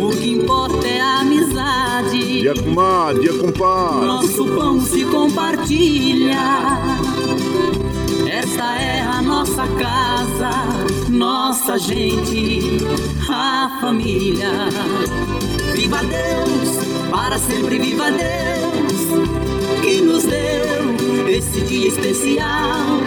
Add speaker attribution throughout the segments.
Speaker 1: O que importa é a amizade.
Speaker 2: Dia comadre, dia compadre.
Speaker 1: Nosso pão se compartilha. Esta é a nossa casa, nossa gente, a família. Viva Deus, para sempre viva Deus, que nos deu esse dia especial,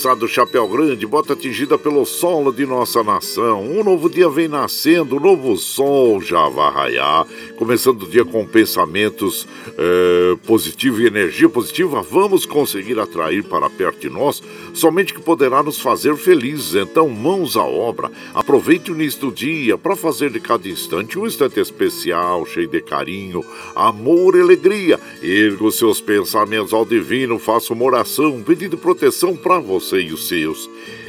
Speaker 2: moçada do Chapéu Grande, bota atingida pelo solo de nossa nação. Um novo dia vem nascendo, um novo sol já vai raiar. Começando o dia com pensamentos eh, positivos e energia positiva, vamos conseguir atrair para perto de nós somente que poderá nos fazer felizes. Então, mãos à obra. Aproveite o início do dia para fazer de cada instante um instante especial, cheio de carinho, amor e alegria. Erga os seus pensamentos ao divino, faça uma oração pedindo proteção para você e os seus.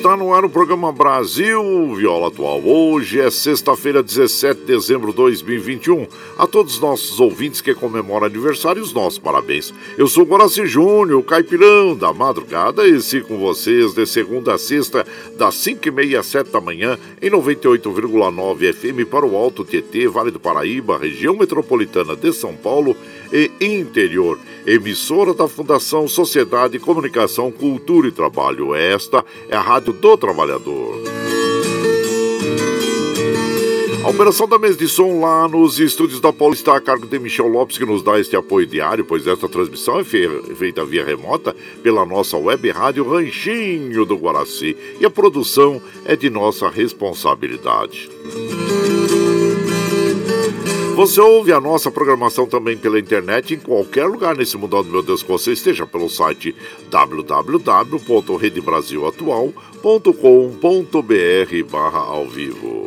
Speaker 2: Está no ar o programa Brasil Viola Atual. Hoje é sexta-feira, 17 de dezembro de 2021. A todos os nossos ouvintes que comemoram aniversário, os nossos parabéns. Eu sou Guaraci Júnior, caipirão da madrugada, e sigo com vocês de segunda a sexta, das 5 e meia às 7 da manhã, em 98,9 FM para o Alto Tietê, Vale do Paraíba, região metropolitana de São Paulo e interior. Emissora da Fundação Sociedade, Comunicação, Cultura e Trabalho. Esta é a Rádio do Trabalhador. A operação da mesa de som lá nos estúdios da Paula está a cargo de Michel Lopes, que nos dá este apoio diário, pois esta transmissão é fe- feita via remota pela nossa web rádio Ranchinho do Guaraci e a produção é de nossa responsabilidade. Você ouve a nossa programação também pela internet em qualquer lugar nesse mundão do meu Deus que você esteja pelo site www.redebrasilatual.com.br barra ao vivo.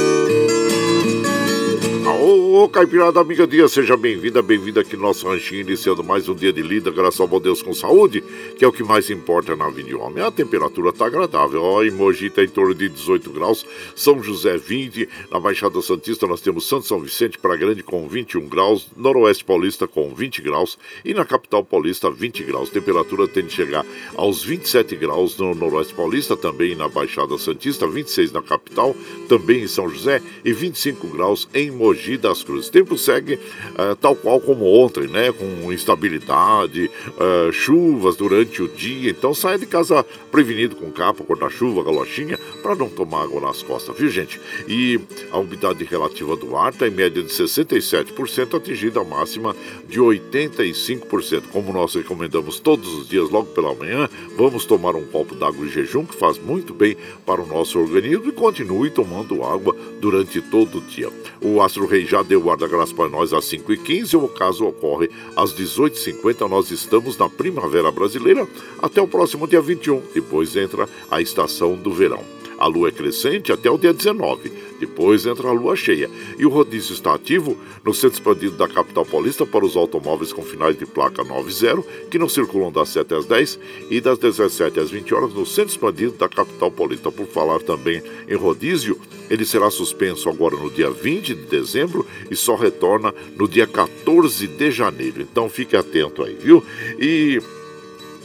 Speaker 2: Ô, Caipirada Amiga Dia, seja bem-vinda, bem-vinda aqui no nosso ranchinho, iniciando mais um dia de lida, graças ao bom Deus com saúde, que é o que mais importa na vida de homem. A temperatura tá agradável, ó, em Mogi tá em torno de 18 graus, São José 20, na Baixada Santista nós temos Santo São Vicente para Grande com 21 graus, Noroeste Paulista com 20 graus e na capital paulista 20 graus. Temperatura tende a chegar aos 27 graus no Noroeste Paulista, também na Baixada Santista, 26 na capital, também em São José e 25 graus em Mogi Mogi das Cruzes. O tempo segue uh, tal qual como ontem, né? Com instabilidade, uh, chuvas durante o dia. Então saia de casa prevenido com capa, guarda-chuva, galochinha, para não tomar água nas costas, viu gente? E a umidade relativa do ar está em média de 67%, atingida a máxima de 85%. Como nós recomendamos todos os dias, logo pela manhã, vamos tomar um copo d'água em jejum, que faz muito bem para o nosso organismo, e continue tomando água durante todo o dia. O Astro Rei já deu guarda-graça para nós às 5h15, o caso ocorre às 18h50. Nós estamos na primavera brasileira até o próximo dia 21. Depois entra a estação do verão. A lua é crescente até o dia 19. Depois entra a lua cheia. E o rodízio está ativo no centro expandido da capital paulista para os automóveis com finais de placa 90, que não circulam das 7 às 10 e das 17 às 20 horas no centro expandido da capital paulista. Por falar também em rodízio, ele será suspenso agora no dia 20 de dezembro e só retorna no dia 14 de janeiro. Então fique atento aí, viu? E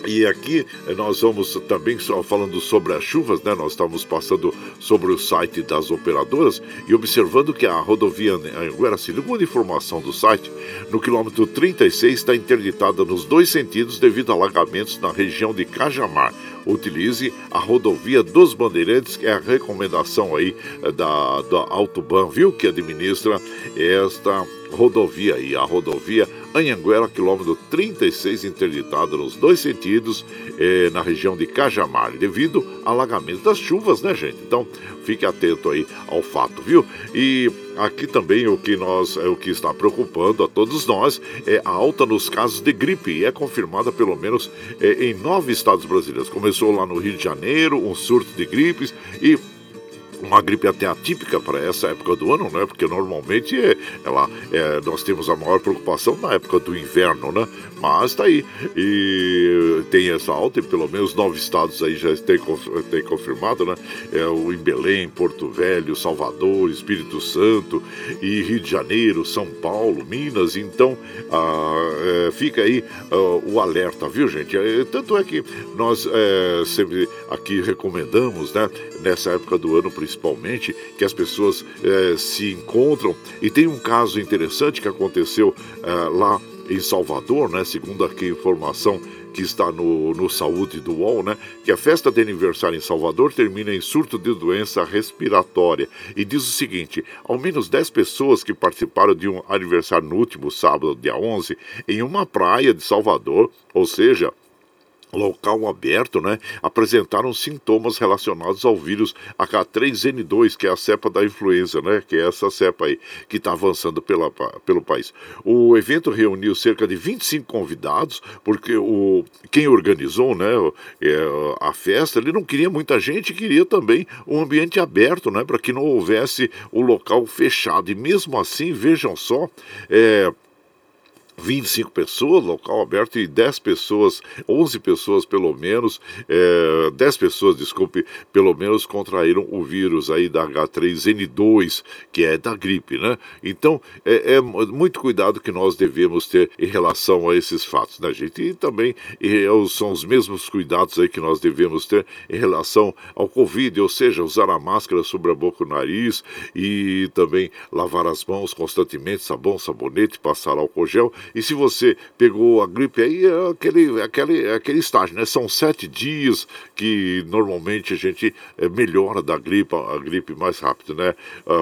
Speaker 2: e aqui eh, nós vamos também falando sobre as chuvas, né? Nós estamos passando sobre o site das operadoras e observando que a rodovia Anguera, segundo informação do site, no quilômetro 36 está interditada nos dois sentidos devido a alagamentos na região de Cajamar. Utilize a rodovia dos Bandeirantes, que é a recomendação aí eh, da, da Autoban, viu? Que administra esta rodovia aí, a rodovia Anhanguera, quilômetro 36, interditado nos dois sentidos, eh, na região de Cajamar, devido ao alagamento das chuvas, né, gente? Então, fique atento aí ao fato, viu? E aqui também o que nós, é o que está preocupando a todos nós é a alta nos casos de gripe, e é confirmada pelo menos eh, em nove estados brasileiros. Começou lá no Rio de Janeiro, um surto de gripes e uma gripe até atípica para essa época do ano, né? Porque normalmente é, ela, é, nós temos a maior preocupação na época do inverno, né? Mas está aí. E tem essa alta, e pelo menos nove estados aí já tem, tem confirmado, né? É o em Belém, Porto Velho, Salvador, Espírito Santo e Rio de Janeiro, São Paulo, Minas. Então ah, é, fica aí ah, o alerta, viu, gente? É, tanto é que nós é, sempre aqui recomendamos, né? Nessa época do ano, principalmente, que as pessoas é, se encontram. E tem um caso interessante que aconteceu é, lá em Salvador, né? Segundo aqui a informação que está no, no Saúde do UOL, né? Que a festa de aniversário em Salvador termina em surto de doença respiratória. E diz o seguinte: ao menos 10 pessoas que participaram de um aniversário no último sábado, dia 11, em uma praia de Salvador, ou seja, local aberto, né, apresentaram sintomas relacionados ao vírus H3N2, que é a cepa da influenza, né, que é essa cepa aí que está avançando pela, pelo país. O evento reuniu cerca de 25 convidados, porque o quem organizou, né, é, a festa, ele não queria muita gente, queria também um ambiente aberto, né, para que não houvesse o local fechado. E mesmo assim, vejam só, é, 25 pessoas, local aberto, e 10 pessoas, 11 pessoas pelo menos, é, 10 pessoas, desculpe, pelo menos contraíram o vírus aí da H3N2, que é da gripe, né? Então, é, é muito cuidado que nós devemos ter em relação a esses fatos, né, gente? E também e, são os mesmos cuidados aí que nós devemos ter em relação ao Covid, ou seja, usar a máscara sobre a boca e o nariz e também lavar as mãos constantemente, sabão, sabonete, passar álcool gel e se você pegou a gripe aí, é aquele, aquele, aquele estágio, né? São sete dias que normalmente a gente é, melhora da gripe, a gripe mais rápido, né?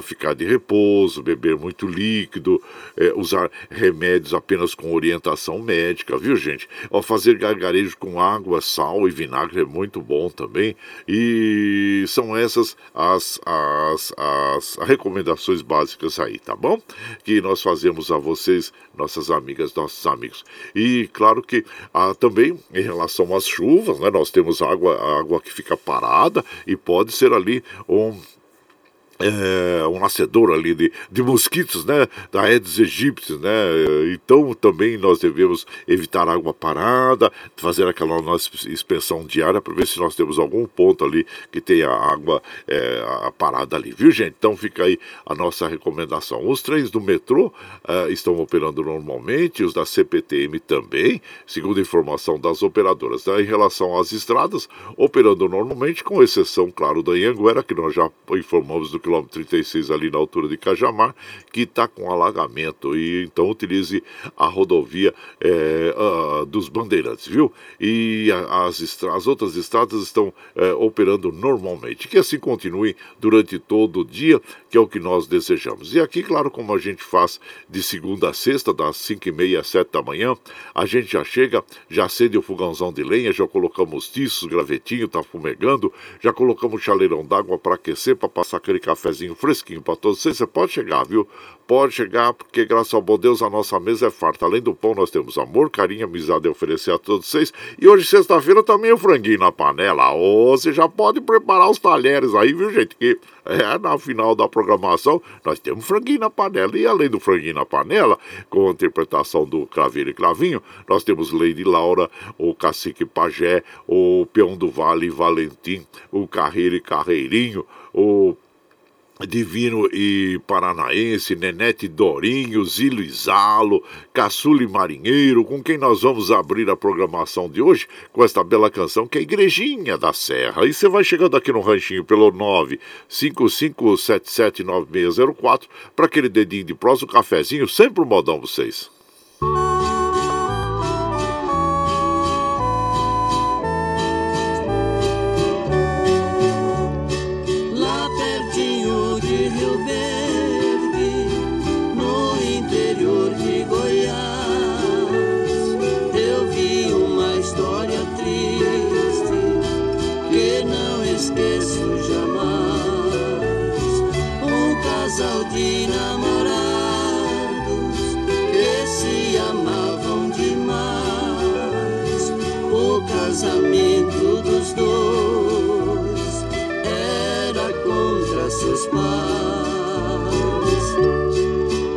Speaker 2: Ficar de repouso, beber muito líquido, é, usar remédios apenas com orientação médica, viu, gente? Ó, fazer gargarejo com água, sal e vinagre é muito bom também. E são essas as, as, as recomendações básicas aí, tá bom? Que nós fazemos a vocês, nossas amigas amigas, nossos amigos. E claro que ah, também em relação às chuvas, né, nós temos água, água que fica parada e pode ser ali um é, um nascedor ali de, de mosquitos, né, da Aedes aegypti, né, então também nós devemos evitar água parada, fazer aquela nossa inspeção diária para ver se nós temos algum ponto ali que tenha água é, parada ali, viu gente? Então fica aí a nossa recomendação. Os trens do metrô é, estão operando normalmente, os da CPTM também, segundo informação das operadoras. Né? Em relação às estradas, operando normalmente, com exceção, claro, da Anhanguera, que nós já informamos do quilômetro 36 ali na altura de Cajamar, que está com alagamento. E então utilize a rodovia é, dos Bandeirantes, viu? E as, as outras estradas estão é, operando normalmente. Que assim continue durante todo o dia, que é o que nós desejamos. E aqui, claro, como a gente faz de segunda a sexta, das 5 e meia às 7 da manhã, a gente já chega, já acende o fogãozão de lenha, já colocamos tiços, gravetinho, tá fumegando, já colocamos chaleirão d'água para aquecer, para passar aquele cafezinho fresquinho para todos vocês. Você pode chegar, viu? Pode chegar, porque graças ao bom Deus a nossa mesa é farta. Além do pão, nós temos amor, carinho, amizade a oferecer a todos vocês. E hoje, sexta-feira, também o franguinho na panela. Ô, oh, você já pode preparar os talheres aí, viu, gente? Que é, na final da programação, nós temos franguinho na panela. E além do franguinho na panela, com a interpretação do Craveiro e Clavinho, nós temos Lady Laura, o Cacique Pajé, o Peão do Vale Valentim, o Carreiro e Carreirinho, o Divino e Paranaense, Nenete Dorinho, Zilo Isalo, Caçule Marinheiro, com quem nós vamos abrir a programação de hoje com esta bela canção que é Igrejinha da Serra. E você vai chegando aqui no ranchinho pelo 955779604 para aquele dedinho de um cafezinho, sempre um modão vocês.
Speaker 3: Casamento dos dois era contra seus pais.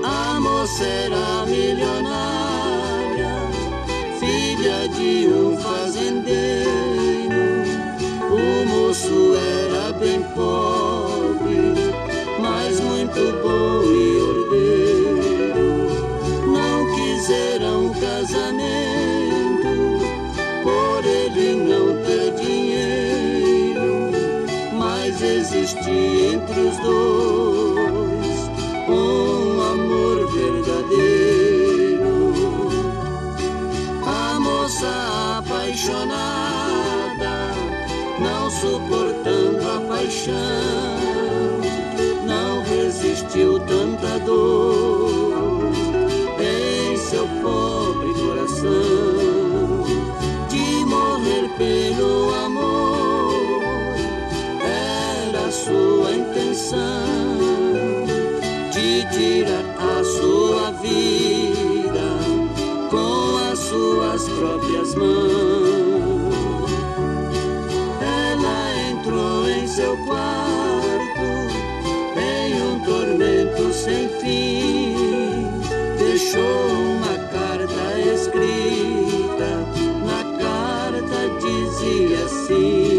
Speaker 3: A moça era milionária, filha de um fazendeiro. O moço era bem pobre, os dois um amor verdadeiro. A moça apaixonada, não suportando a paixão, não resistiu tanta dor em seu pobre coração intenção de tirar a sua vida com as suas próprias mãos. Ela entrou em seu quarto em um tormento sem fim, deixou uma carta escrita. Na carta dizia assim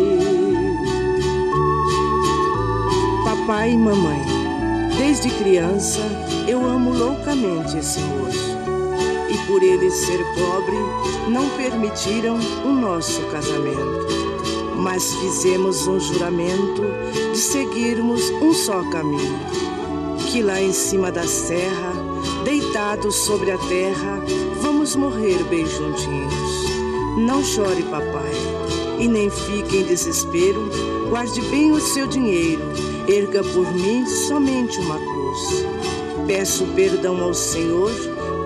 Speaker 4: Pai e mamãe, desde criança eu amo loucamente esse moço. E por ele ser pobre, não permitiram o nosso casamento. Mas fizemos um juramento de seguirmos um só caminho. Que lá em cima da serra, deitados sobre a terra, vamos morrer bem juntinhos. Não chore, papai, e nem fique em desespero, guarde bem o seu dinheiro erga por mim somente uma cruz. Peço perdão ao Senhor,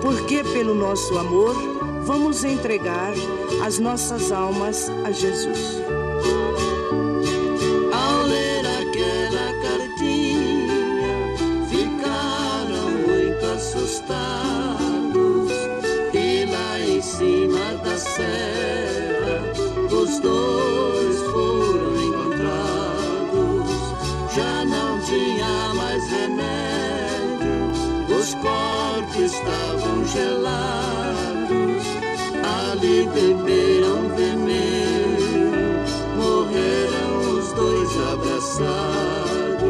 Speaker 4: porque pelo nosso amor vamos entregar as nossas almas a Jesus.
Speaker 3: Estavam gelados, ali beberam veneno, morreram os dois abraçados.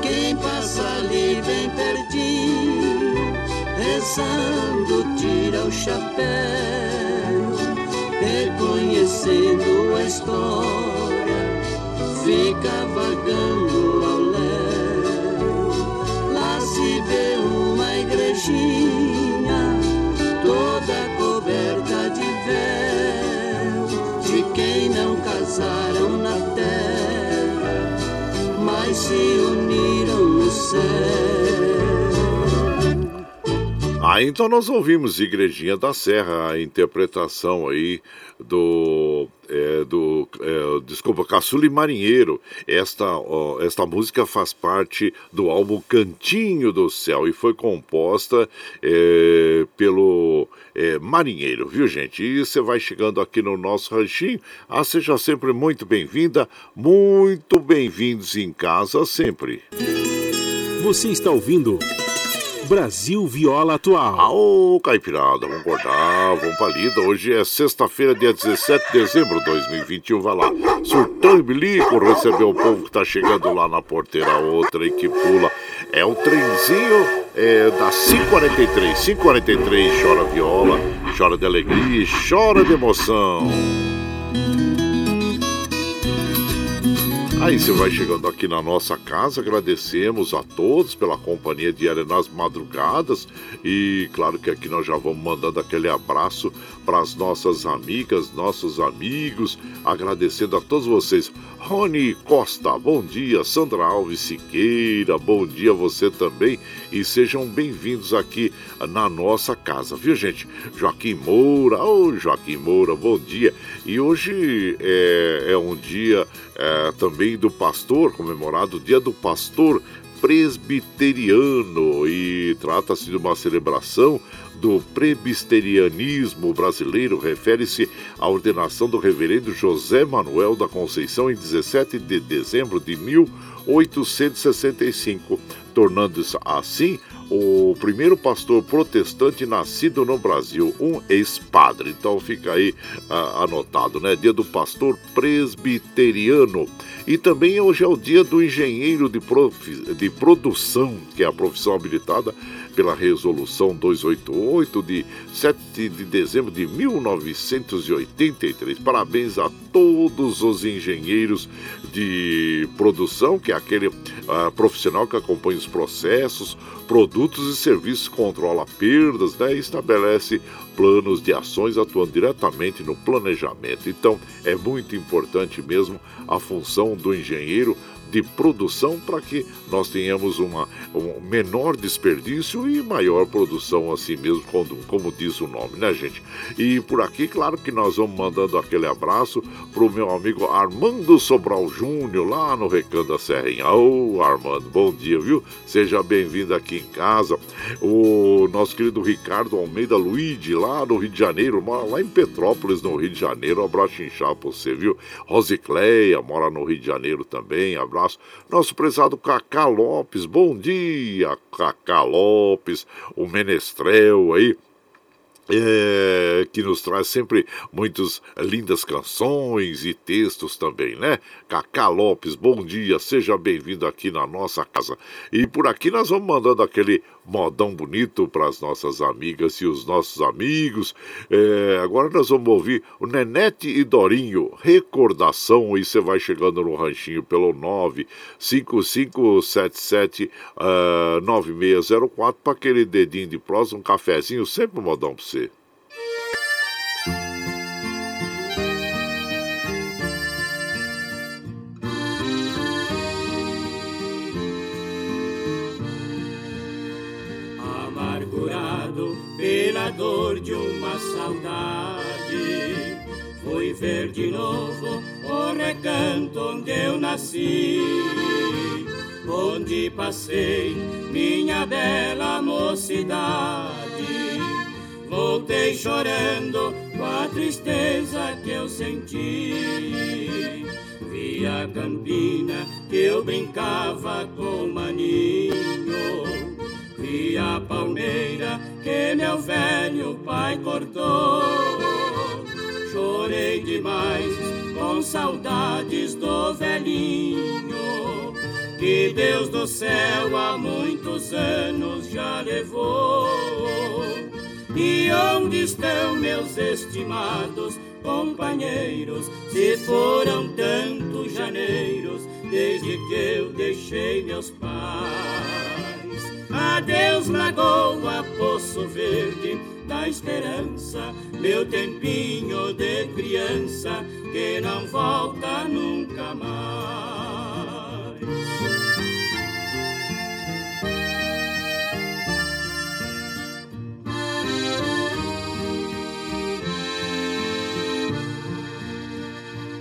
Speaker 3: Quem passa ali bem pertinho, rezando, tira o chapéu, reconhecendo a história fica vagando
Speaker 2: Ah, então nós ouvimos Igrejinha da Serra, a interpretação aí do. É, do é, desculpa, Caçule Marinheiro. Esta, ó, esta música faz parte do álbum Cantinho do Céu e foi composta é, pelo é, Marinheiro, viu gente? E você vai chegando aqui no nosso ranchinho. Ah, seja sempre muito bem-vinda, muito bem-vindos em casa sempre.
Speaker 5: Você está ouvindo. Brasil Viola Atual.
Speaker 2: Ô, Caipirada, vamos acordar, vamos pra lida. Hoje é sexta-feira, dia 17 de dezembro de 2021. Vai lá, surtão e bilico, recebeu o povo que tá chegando lá na porteira, outra e que pula. É o trenzinho é, da 543. 543 chora viola, chora de alegria, chora de emoção. Aí você vai chegando aqui na nossa casa, agradecemos a todos pela companhia diária nas madrugadas e claro que aqui nós já vamos mandando aquele abraço para as nossas amigas, nossos amigos, agradecendo a todos vocês. Rony Costa, bom dia. Sandra Alves Siqueira, bom dia você também. E sejam bem-vindos aqui na nossa casa, viu, gente? Joaquim Moura, ô oh, Joaquim Moura, bom dia. E hoje é, é um dia é, também do pastor, comemorado o Dia do Pastor Presbiteriano. E trata-se de uma celebração do presbiterianismo brasileiro refere-se à ordenação do reverendo José Manuel da Conceição em 17 de dezembro de 1865, tornando-se assim o primeiro pastor protestante nascido no Brasil, um ex-padre. Então fica aí ah, anotado, né? Dia do pastor presbiteriano. E também hoje é o dia do engenheiro de, prof... de produção, que é a profissão habilitada pela Resolução 288 de 7 de dezembro de 1983. Parabéns a todos os engenheiros de produção, que é aquele uh, profissional que acompanha os processos, produtos e serviços, controla perdas né, e estabelece planos de ações atuando diretamente no planejamento. Então, é muito importante mesmo a função do engenheiro de produção para que nós tenhamos uma, um menor desperdício e maior produção assim mesmo, como, como diz o nome, né, gente? E por aqui, claro que nós vamos mandando aquele abraço pro meu amigo Armando Sobral Júnior, lá no Recanto da Serrinha. Ô, oh, Armando, bom dia, viu? Seja bem-vindo aqui em casa. O nosso querido Ricardo Almeida Luigi, lá no Rio de Janeiro, lá em Petrópolis, no Rio de Janeiro. Um abraço inchado pra você, viu? Rosicleia, mora no Rio de Janeiro também. Abraço abraço. Nosso prezado Cacá Lopes, bom dia, Cacá Lopes, o Menestrel aí é, que nos traz sempre muitas lindas canções e textos também, né? Cacá Lopes, bom dia, seja bem-vindo aqui na nossa casa. E por aqui nós vamos mandando aquele modão bonito para as nossas amigas e os nossos amigos. É, agora nós vamos ouvir o Nenete e Dorinho, recordação, e você vai chegando no ranchinho pelo 95577 uh, 9604 para aquele dedinho de prosa, um cafezinho, sempre um modão para você.
Speaker 6: Onde eu nasci onde passei minha bela mocidade. Voltei chorando com a tristeza que eu senti. Vi a campina que eu brincava com maninho. Vi a palmeira que meu velho pai cortou. Chorei demais com saudades do velhinho. Que Deus do céu há muitos anos já levou. E onde estão meus estimados companheiros? Se foram tantos janeiros desde que eu deixei meus pais. Adeus, lagoa, poço verde da esperança, meu tempinho de criança que não volta nunca mais.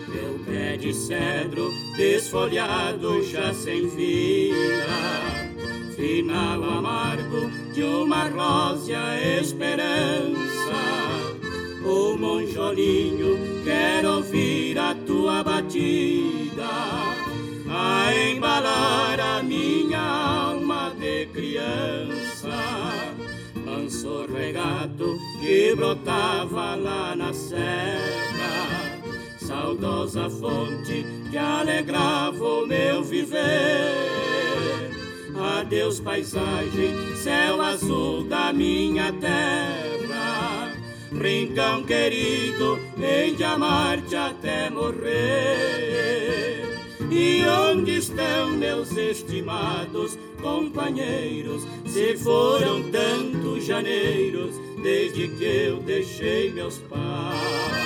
Speaker 6: Meu pé de cedro desfolhado já sem vida final amargo de uma rósea esperança. O monjolinho quer ouvir a tua batida, a embalar a minha alma de criança. Manso regato que brotava lá na serra, saudosa fonte que alegrava o meu viver Adeus, paisagem, céu azul da minha terra. Rincão querido, em de amar-te até morrer. E onde estão meus estimados companheiros? Se foram tantos janeiros desde que eu deixei meus pais.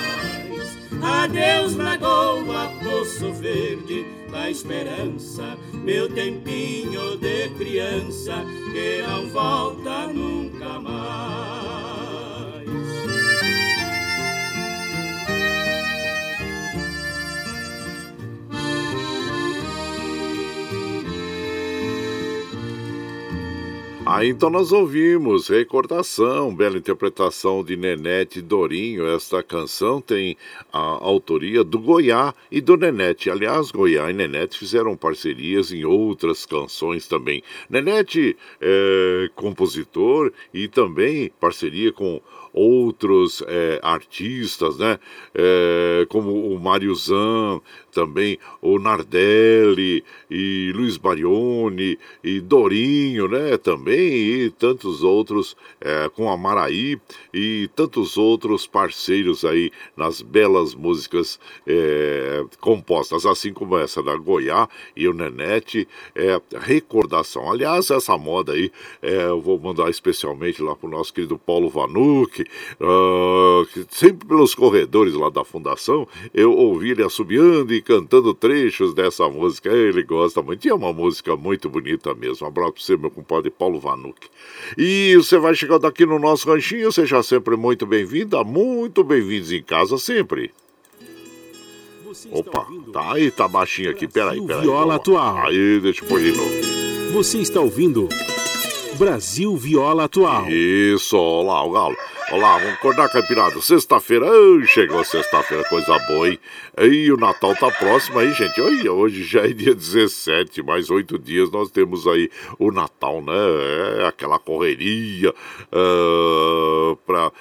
Speaker 6: Adeus, lagoa, poço verde da esperança, meu tempinho de criança que não volta nunca mais.
Speaker 2: Ah, então nós ouvimos Recordação, bela interpretação de Nenete Dorinho. Esta canção tem a autoria do Goiá e do Nenete. Aliás, Goiá e Nenete fizeram parcerias em outras canções também. Nenete é compositor e também parceria com outros é, artistas, né? É, como o Mário Zan, também o Nardelli e Luiz Barioni e Dorinho, né? Também e tantos outros é, com a Maraí e tantos outros parceiros aí nas belas músicas é, compostas, assim como essa da Goiá e o Nenete, é recordação. Aliás, essa moda aí, é, eu vou mandar especialmente lá pro nosso querido Paulo Vanucci, uh, que sempre pelos corredores lá da fundação, eu ouvi ele assobiando e cantando trechos dessa música. Ele gosta muito. E é uma música muito bonita mesmo. Um abraço para você, meu compadre Paulo Vanuc. E você vai chegando aqui no nosso ranchinho. Seja sempre muito bem-vinda. Muito bem-vindos em casa sempre. Opa, tá aí, tá baixinho aqui. Peraí, peraí.
Speaker 5: Viola atual.
Speaker 2: Aí, deixa eu pôr de novo.
Speaker 5: Você está ouvindo Brasil Viola Atual.
Speaker 2: Isso, olá, o galo. Olá, vamos acordar, Caipirada. Sexta-feira, chegou sexta-feira, coisa boa, hein? E o Natal tá próximo aí, gente. Olha, hoje já é dia 17, mais oito dias nós temos aí o Natal, né? É aquela correria uh, pra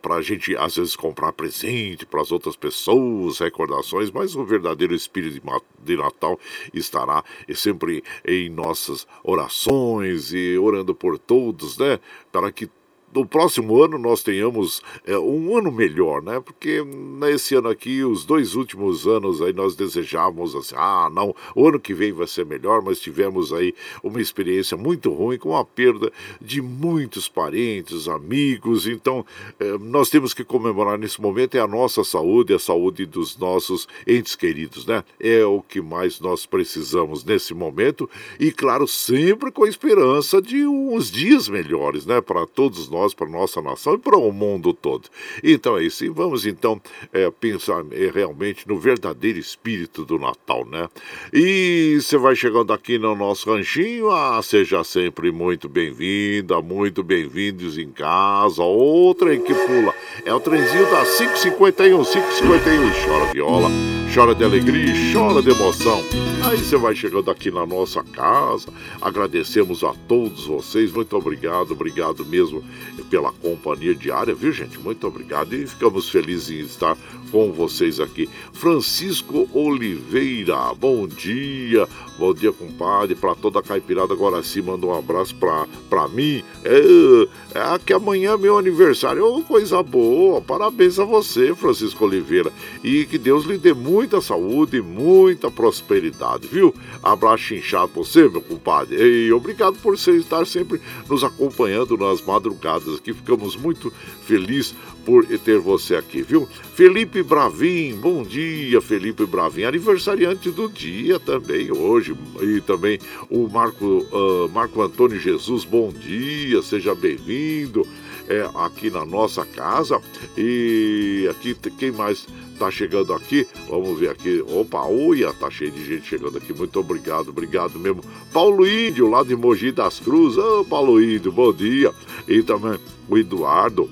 Speaker 2: para a gente às vezes comprar presente para as outras pessoas, recordações, mas o verdadeiro espírito de Natal estará sempre em nossas orações e orando por todos, né? Para que no próximo ano nós tenhamos é, um ano melhor, né? Porque nesse ano aqui, os dois últimos anos aí nós desejávamos assim, ah, não, o ano que vem vai ser melhor, mas tivemos aí uma experiência muito ruim com a perda de muitos parentes, amigos. Então, é, nós temos que comemorar nesse momento é a nossa saúde, a saúde dos nossos entes queridos, né? É o que mais nós precisamos nesse momento e, claro, sempre com a esperança de uns dias melhores, né? Para todos nós nós, para nossa nação e para o mundo todo. Então é isso. E vamos então é, pensar é, realmente no verdadeiro espírito do Natal, né? E você vai chegando aqui no nosso ranchinho, ah, seja sempre muito bem-vinda, muito bem-vindos em casa. Outra que pula é o trenzinho da 551, 551. Chora viola, chora de alegria, chora de emoção. Aí você vai chegando aqui na nossa casa. Agradecemos a todos vocês. Muito obrigado, obrigado mesmo pela companhia diária, viu, gente? Muito obrigado e ficamos felizes em estar com vocês aqui. Francisco Oliveira, bom dia. Bom dia, compadre. Para toda a caipirada agora sim, manda um abraço para mim. É, é que amanhã é meu aniversário. Oh, coisa boa. Parabéns a você, Francisco Oliveira. E que Deus lhe dê muita saúde e muita prosperidade, viu? Abraço inchado pra você, meu compadre. E obrigado por você estar sempre nos acompanhando nas madrugadas aqui. Ficamos muito felizes por ter você aqui, viu? Felipe Bravin, bom dia, Felipe Bravin, aniversariante do dia também hoje. E também o Marco, uh, Marco Antônio Jesus, bom dia, seja bem-vindo. É, aqui na nossa casa. E aqui, quem mais tá chegando aqui? Vamos ver aqui. Opa, uia, tá cheio de gente chegando aqui. Muito obrigado, obrigado mesmo. Paulo Índio, lá de Mogi das Cruzes. Ô, Paulo Índio, bom dia. E também o Eduardo.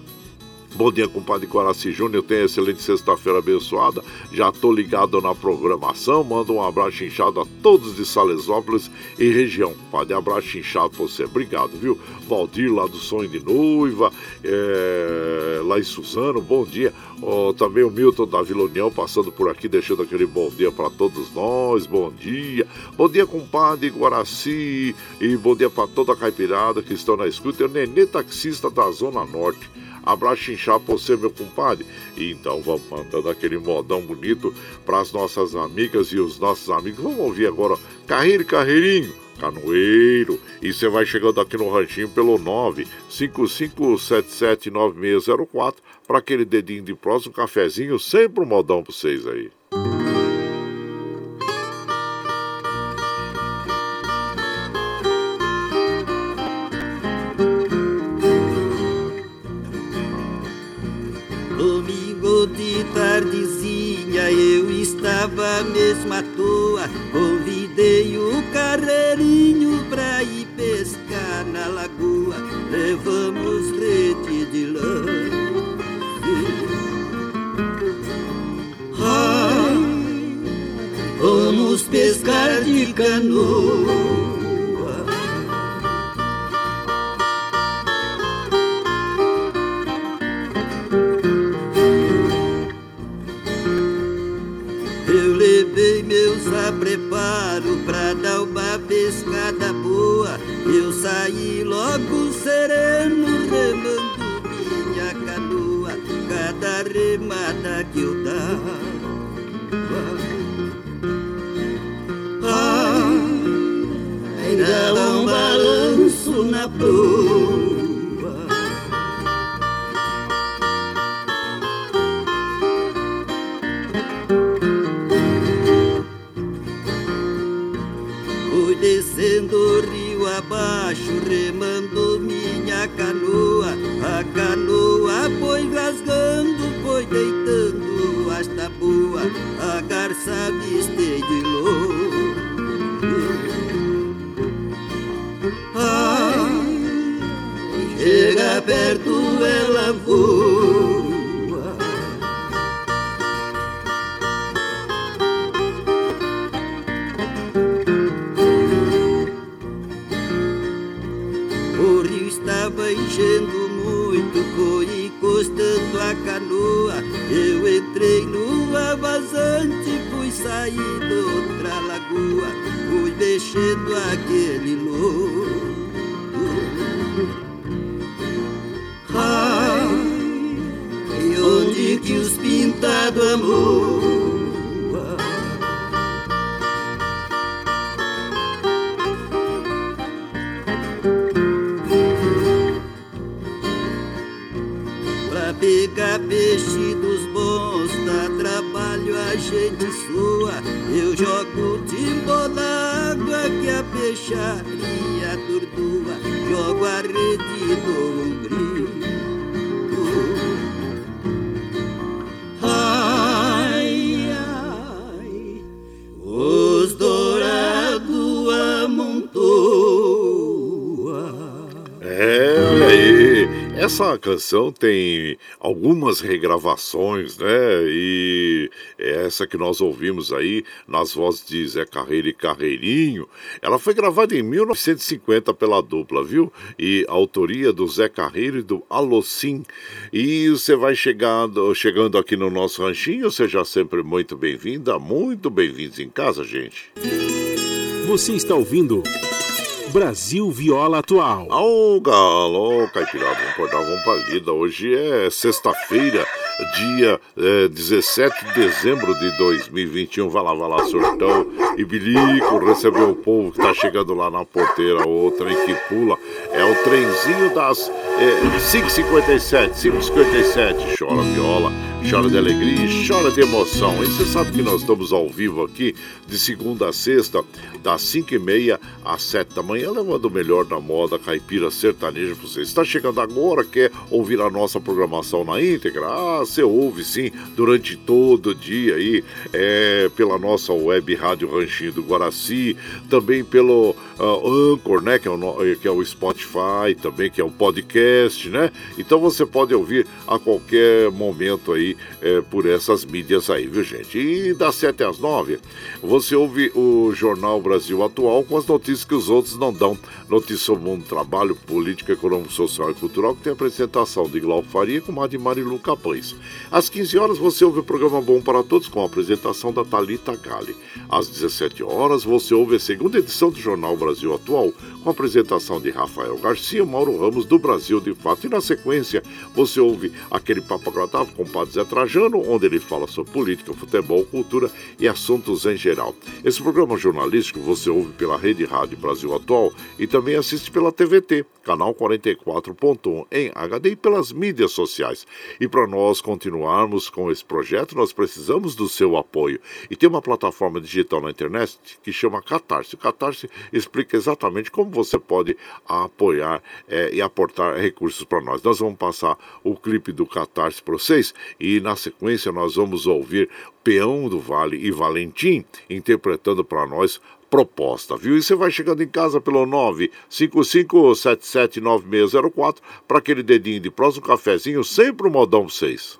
Speaker 2: Bom dia, compadre Guaraci Júnior. Tenha excelente sexta-feira abençoada. Já tô ligado na programação. Manda um abraço inchado a todos de Salesópolis e região. Compadre, abraço inchado pra você. Obrigado, viu? Valdir, lá do Sonho de Noiva. É... Lá em Suzano, bom dia. Oh, também o Milton da Vila União passando por aqui, deixando aquele bom dia para todos nós. Bom dia. Bom dia, compadre Guaraci. E bom dia para toda a caipirada que estão na escuta. É o Nenê Taxista da Zona Norte. Abraço inchado pra você, meu compadre. E então vamos mandando aquele modão bonito para as nossas amigas e os nossos amigos. Vamos ouvir agora Carreiro Carreirinho. Canoeiro. E você vai chegando aqui no ranchinho pelo 955779604 para aquele dedinho de próximo, um cafezinho, sempre um modão para vocês aí. Essa canção tem algumas regravações, né? E essa que nós ouvimos aí, nas vozes de Zé Carreiro e Carreirinho, ela foi gravada em 1950 pela dupla, viu? E autoria do Zé Carreiro e do Alocim. E você vai chegando, chegando aqui no nosso ranchinho, seja sempre muito bem-vinda, muito bem-vindos em casa, gente.
Speaker 5: Você está ouvindo. Brasil Viola Atual.
Speaker 2: Ô, galo, caipirada, vamos acordar, vamos pra lida. Hoje é sexta-feira, dia é, 17 de dezembro de 2021. Vai lá, vai lá, surtão e bilico, receber o povo que tá chegando lá na porteira, o trem que pula. É o trenzinho das é, 5h57, 5h57. Chora viola chora de alegria e chora de emoção. E você sabe que nós estamos ao vivo aqui de segunda a sexta, das 5 e meia às 7 da manhã, levando o melhor da moda caipira sertaneja para você. Está chegando agora, quer ouvir a nossa programação na íntegra? Ah, você ouve sim, durante todo o dia aí, é, pela nossa web Rádio Ranchinho do Guaraci, também pelo uh, Anchor, né, que é, o, que é o Spotify, também que é o podcast, né? Então você pode ouvir a qualquer momento aí é, por essas mídias aí, viu gente? E das 7 às 9, você ouve o Jornal Brasil Atual com as notícias que os outros não dão. Notícias sobre o mundo trabalho, política, econômico, social e cultural, que tem a apresentação de Glauco Faria com a de Marilu Capães. Às 15 horas você ouve o programa Bom para Todos com a apresentação da Talita Gale. Às 17 horas você ouve a segunda edição do Jornal Brasil Atual com a apresentação de Rafael Garcia, Mauro Ramos do Brasil de Fato. E na sequência você ouve aquele papo agradável com o Padre Trajano, onde ele fala sobre política, futebol, cultura e assuntos em geral. Esse programa jornalístico você ouve pela Rede Rádio Brasil Atual e também assiste pela TVT, canal 44.1 em HD e pelas mídias sociais. E para nós continuarmos com esse projeto, nós precisamos do seu apoio. E tem uma plataforma digital na internet que chama Catarse. O Catarse explica exatamente como você pode apoiar é, e aportar recursos para nós. Nós vamos passar o clipe do Catarse para vocês e na sequência nós vamos ouvir Peão do Vale e Valentim interpretando para nós proposta, viu? E você vai chegando em casa pelo 955779604 para aquele dedinho de prós, um cafezinho, sempre o modão 6.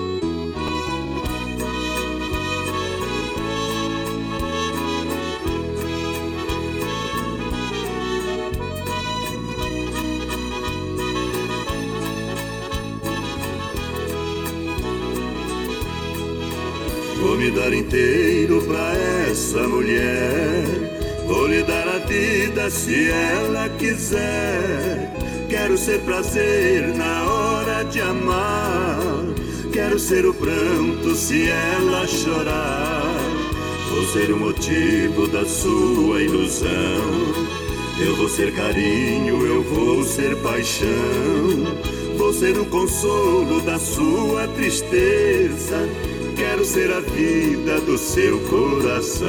Speaker 7: Vou me dar inteiro pra essa mulher. Vou lhe dar a vida se ela quiser. Quero ser prazer na hora de amar. Quero ser o pranto se ela chorar. Vou ser o motivo da sua ilusão. Eu vou ser carinho, eu vou ser paixão. Vou ser o consolo da sua tristeza quero ser a vida do seu coração.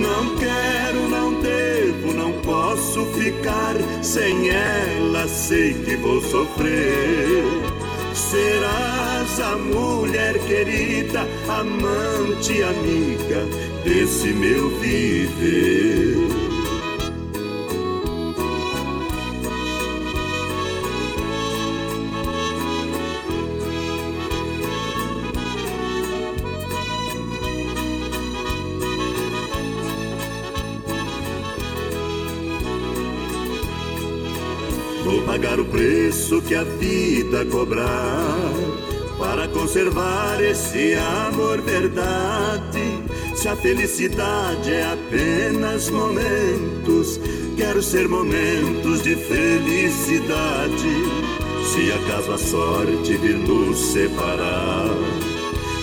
Speaker 7: Não quero, não devo, não posso ficar sem ela, sei que vou sofrer. Serás a mulher querida, amante, amiga desse meu viver. Preço que a vida cobrar para conservar esse amor verdade. Se a felicidade é apenas momentos, quero ser momentos de felicidade. Se acaso a sorte vir nos separar,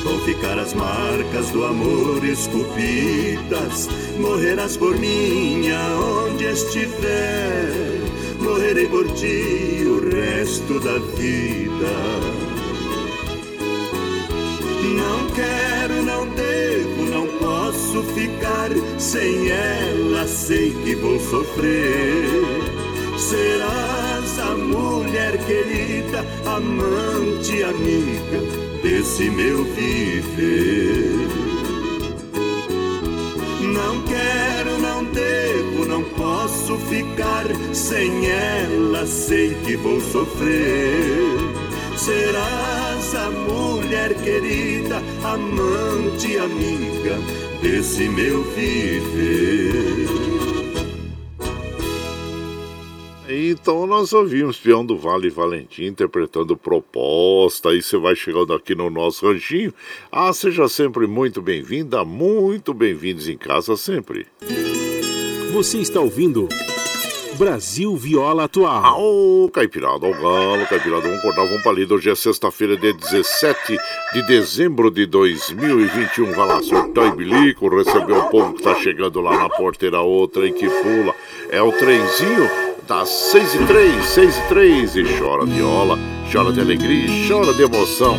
Speaker 7: vão ficar as marcas do amor esculpidas. Morrerás por mim aonde estiver morrerei por ti o resto da vida. Não quero, não devo, não posso ficar sem ela, sei que vou sofrer. Serás a mulher querida, amante, amiga desse meu viver. Não quero, posso ficar sem ela, sei que vou sofrer.
Speaker 8: serás a mulher querida, amante, amiga desse meu viver.
Speaker 2: Então nós ouvimos Peão do Vale Valentim interpretando proposta. Aí você vai chegando aqui no nosso ranchinho. Ah, seja sempre muito bem-vinda, muito bem-vindos em casa sempre.
Speaker 5: Você está ouvindo Brasil Viola Atual.
Speaker 2: Ô, Caipirada, ao galo, Caipirada, vamos cortar, vamos palida. Hoje é sexta-feira, dia 17 de dezembro de 2021. Vai lá, surtar e bilico, receber o povo que tá chegando lá na porteira, outra e que pula. É o trenzinho das 6 e 3, 6 e 3, e chora viola, chora de alegria, chora de emoção.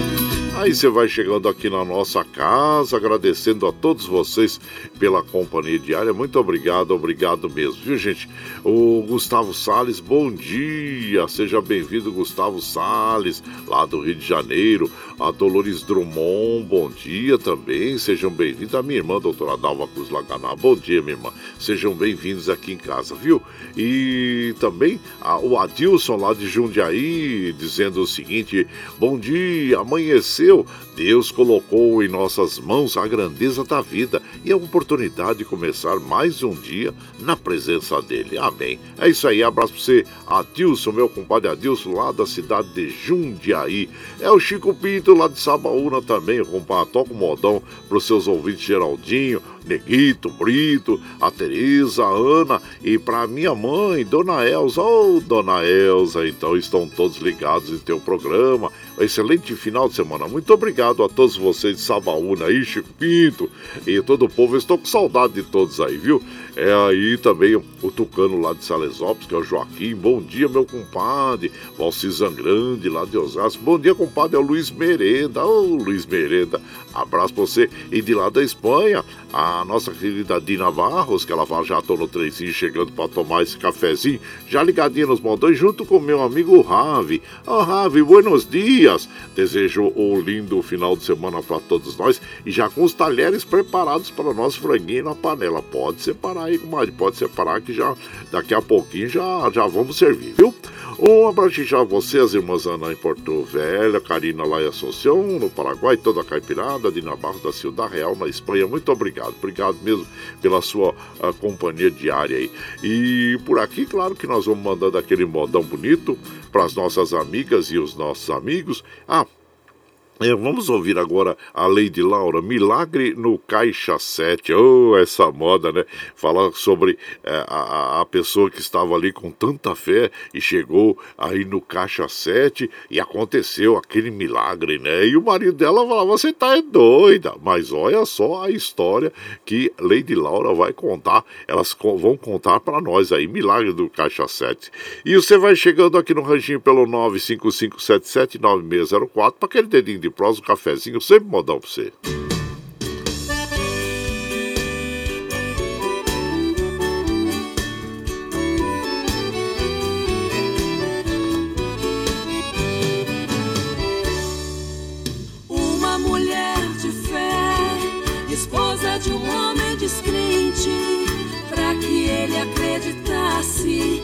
Speaker 2: Aí você vai chegando aqui na nossa casa, agradecendo a todos vocês pela companhia diária. Muito obrigado, obrigado mesmo, viu, gente? O Gustavo Sales, bom dia. Seja bem-vindo, Gustavo Sales, lá do Rio de Janeiro. A Dolores Drummond, bom dia também. Sejam bem-vindos. A minha irmã, doutora Dalva Cruz Laganá, bom dia, minha irmã. Sejam bem-vindos aqui em casa, viu? E também a, o Adilson, lá de Jundiaí, dizendo o seguinte: bom dia, Deus colocou em nossas mãos a grandeza da vida e a oportunidade de começar mais um dia na presença dele. Amém. É isso aí, abraço pra você, Adilson, meu compadre Adilson, lá da cidade de Jundiaí. É o Chico Pinto, lá de Sabaúna também, o compadre Toca o Modão pros seus ouvintes Geraldinho, Neguito, Brito, a Tereza, a Ana e para minha mãe, Dona Elza. Ô, oh, Dona Elza, então estão todos ligados em teu programa. Excelente final de semana. Muito obrigado a todos vocês de Sabaúna aí, Chico Pinto e todo o povo. Estou com saudade de todos aí, viu? É aí também o Tucano lá de Salesópolis, que é o Joaquim. Bom dia, meu compadre. Valcizan Grande lá de Osasco. Bom dia, compadre. É o Luiz Merenda. Ô, oh, Luiz Merenda. Abraço pra você. E de lá da Espanha, a nossa querida Dina Barros, que ela fala, já tô no trenzinho chegando para tomar esse cafezinho, já ligadinha nos montões, junto com meu amigo Ravi. Ô, oh, Ravi, buenos dias. Desejo um lindo final de semana para todos nós e já com os talheres preparados para nosso franguinho na panela. Pode separar aí, comadre, pode separar que já daqui a pouquinho já, já vamos servir, viu? Um abraço já a você, as irmãs Ana em Porto Velho, Karina lá em Assunção, no Paraguai, toda a caipirada, Dina Barros da Ciudad Real, na Espanha. Muito obrigado, obrigado mesmo pela sua uh, companhia diária aí. E por aqui, claro que nós vamos mandando aquele modão bonito para as nossas amigas e os nossos amigos. Ah, é, vamos ouvir agora a Lady Laura, Milagre no Caixa 7. Oh, essa moda, né? Falar sobre é, a, a, pessoa que estava ali com tanta fé e chegou aí no Caixa 7 e aconteceu aquele milagre, né? E o marido dela falava: Você tá é doida. Mas olha só a história que Lady Laura vai contar. Elas vão contar para nós aí, Milagre do Caixa 7. E você vai chegando aqui no ranchinho pelo 955779604 para aquele dedinho de prosa, um cafezinho, sempre modão pra você.
Speaker 9: Uma mulher de fé, esposa de um homem descrente, que ele acreditasse,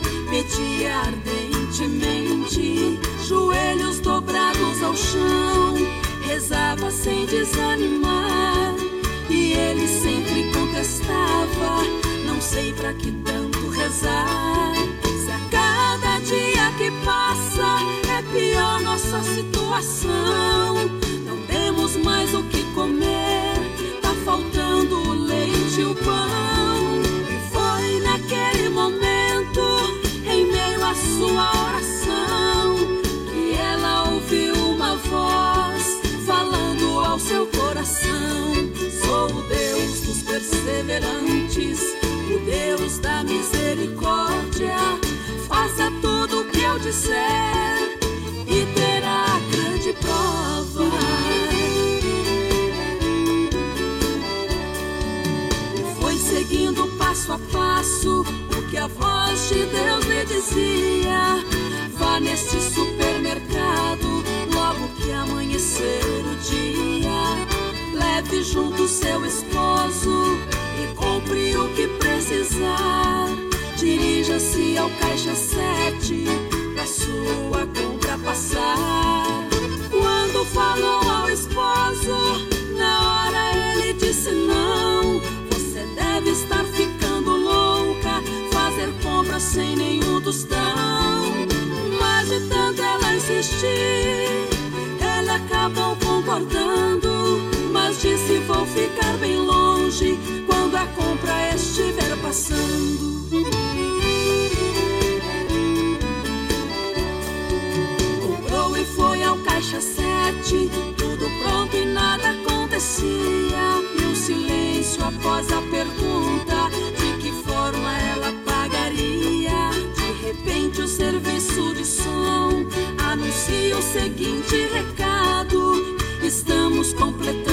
Speaker 9: ardentemente, joelhos dobrados ao chão rezava sem desanimar. E ele sempre contestava: Não sei para que tanto rezar. Se a cada dia que passa é pior nossa situação. Não temos mais o que comer, o Deus da misericórdia. Faça tudo o que eu disser e terá grande prova. Foi seguindo passo a passo o que a voz de Deus lhe dizia. Vá neste supermercado logo que amanhecer o dia. Leve junto seu esposo compre o que precisar. Dirija-se ao caixa 7 pra é sua compra passar.
Speaker 2: Quando falou ao esposo, na hora ele disse não. Você deve estar ficando louca, fazer compra sem nenhum tostão. Mas de tanto ela
Speaker 9: insistir, ele acabou concordando disse: Vou ficar bem longe quando a compra estiver passando. Comprou e foi ao caixa sete, tudo pronto e nada acontecia. E o silêncio após a pergunta de que forma ela pagaria. De repente, o serviço de som anuncia o seguinte recado: Estamos completando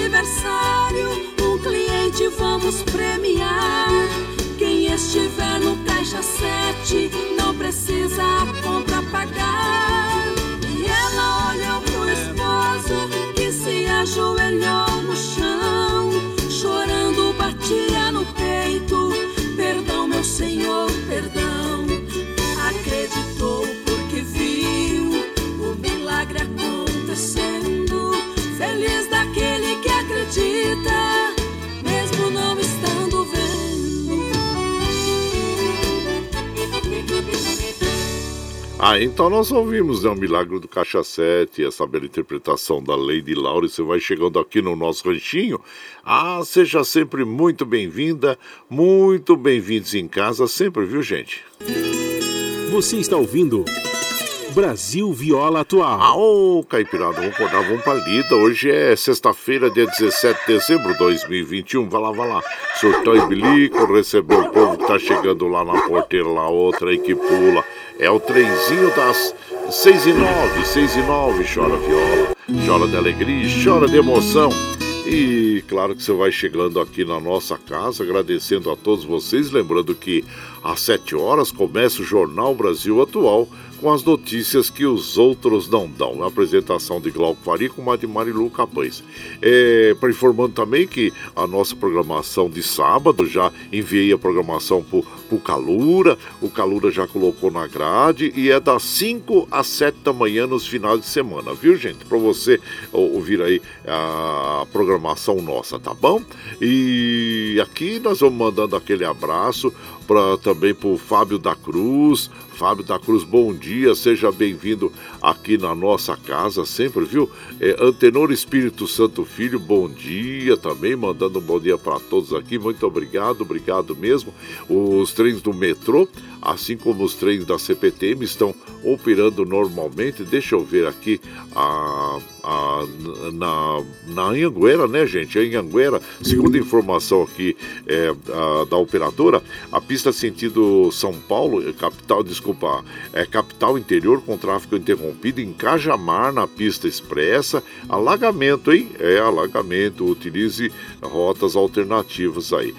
Speaker 9: aniversário, um cliente vamos premiar. Quem estiver no caixa 7 não precisa a compra pagar. E ela olhou pro esposo que se ajoelhou no chão, chorando batia
Speaker 2: Ah, então nós ouvimos né, o Milagre do Caixa 7, essa bela interpretação da Lady Laura. Você vai chegando aqui no nosso ranchinho. Ah, seja sempre muito bem-vinda, muito bem-vindos em casa, sempre, viu, gente?
Speaker 5: Você está ouvindo Brasil Viola Atual.
Speaker 2: Ah, ô, Caipirada, vamos acordar, vamos pra lida. Hoje é sexta-feira, dia 17 de dezembro de 2021. Vai lá, vai lá. Surtão e bilico, recebeu o povo que tá chegando lá na porteira, lá outra aí que pula. É o trenzinho das seis e nove, seis e nove. Chora viola, chora de alegria, chora de emoção. E claro que você vai chegando aqui na nossa casa, agradecendo a todos vocês. Lembrando que às sete horas começa o Jornal Brasil Atual com as notícias que os outros não dão. A apresentação de Glauco Faria com a de Marilu Capães. É, informando também que a nossa programação de sábado, já enviei a programação para o Calura, o Calura já colocou na grade e é das 5 às 7 da manhã nos finais de semana, viu gente? Para você ouvir aí a programação nossa, tá bom? E aqui nós vamos mandando aquele abraço para também para o Fábio da Cruz. Fábio da Cruz, bom dia, seja bem-vindo aqui na nossa casa, sempre, viu? É, Antenor Espírito Santo Filho, bom dia também, mandando um bom dia para todos aqui, muito obrigado, obrigado mesmo. Os trens do metrô, assim como os trens da CPTM, estão operando normalmente. Deixa eu ver aqui a, a, na, na Anhanguera, né, gente? A Anhanguera, segundo a informação aqui é, a, da operadora, a pista sentido São Paulo, capital, desculpa, é capital interior com tráfego interrompido em Cajamar, na pista expressa. Alagamento, hein? É alagamento. Utilize rotas alternativas aí.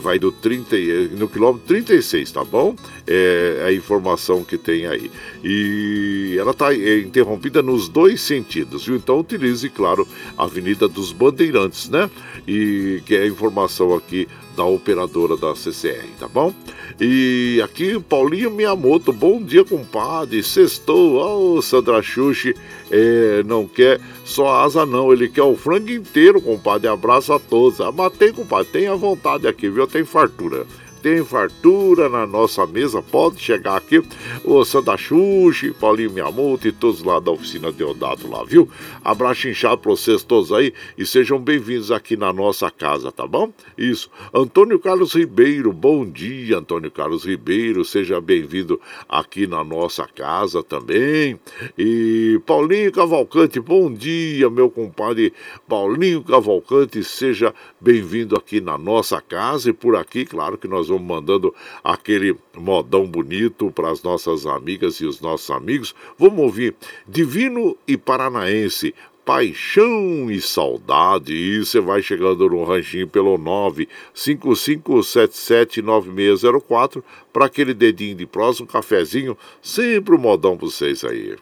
Speaker 2: Vai do 30, no quilômetro 36, tá bom? É a informação que tem aí. E ela está interrompida nos dois sentidos, viu? Então utilize, claro, a Avenida dos Bandeirantes, né? E que é a informação aqui da operadora da CCR, tá bom? E aqui, Paulinho Miyamoto, bom dia, compadre. Sextou, ó, oh, Sandra Xuxi, é, não quer só asa, não, ele quer o frango inteiro, compadre. Abraço a todos. Ah, mas tem, compadre, tenha vontade aqui, viu? Tem fartura tem fartura na nossa mesa, pode chegar aqui. O Santa Xuxi, Paulinho Miyamoto e todos lá da oficina Deodato lá, viu? Abraço inchado pra vocês todos aí e sejam bem-vindos aqui na nossa casa, tá bom? Isso. Antônio Carlos Ribeiro, bom dia, Antônio Carlos Ribeiro, seja bem-vindo aqui na nossa casa também. E Paulinho Cavalcante, bom dia, meu compadre Paulinho Cavalcante, seja bem-vindo aqui na nossa casa e por aqui, claro que nós vamos vamos mandando aquele modão bonito para as nossas amigas e os nossos amigos. Vamos ouvir Divino e Paranaense. Paixão e Saudade. E você vai chegando no ranchinho pelo 955779604 para aquele dedinho de prosa, um cafezinho, sempre um modão para vocês aí.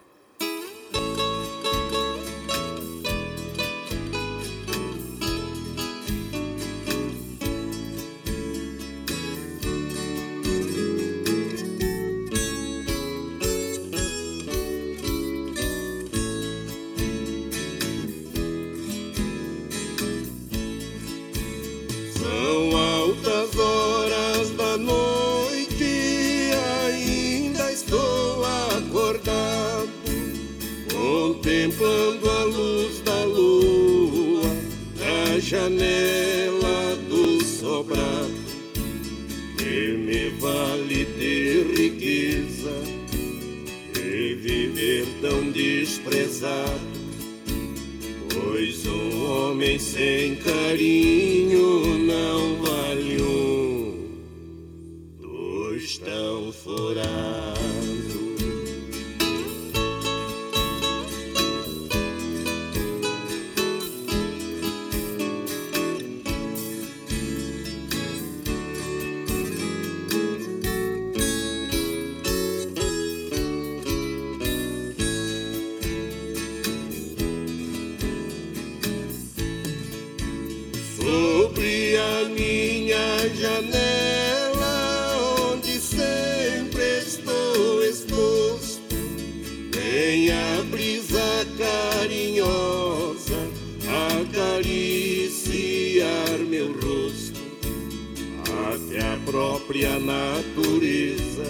Speaker 8: Própria natureza.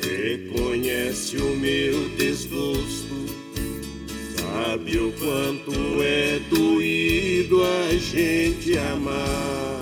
Speaker 8: Reconhece o meu desgosto, sabe o quanto é doído a gente amar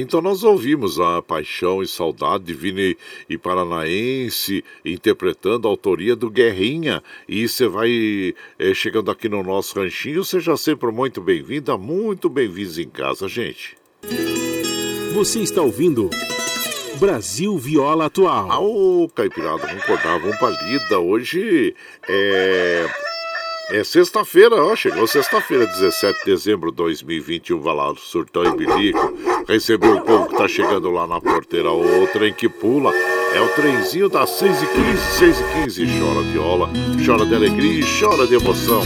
Speaker 2: então nós ouvimos a Paixão e Saudade Divina e, e Paranaense interpretando a autoria do Guerrinha. E você vai é, chegando aqui no nosso ranchinho, seja sempre muito bem-vinda, muito bem-vindos em casa, gente.
Speaker 5: Você está ouvindo Brasil Viola Atual.
Speaker 2: Ah, ô, Caipirada, vamos cortar, vamos pra lida. Hoje é. É sexta-feira, ó, chegou sexta-feira, 17 de dezembro de 2021, vai lá, surtão e bilico. Recebeu o povo que tá chegando lá na porteira, o trem que pula. É o trenzinho das 6 e 15, 6 e 15, chora viola, chora de alegria e chora de emoção.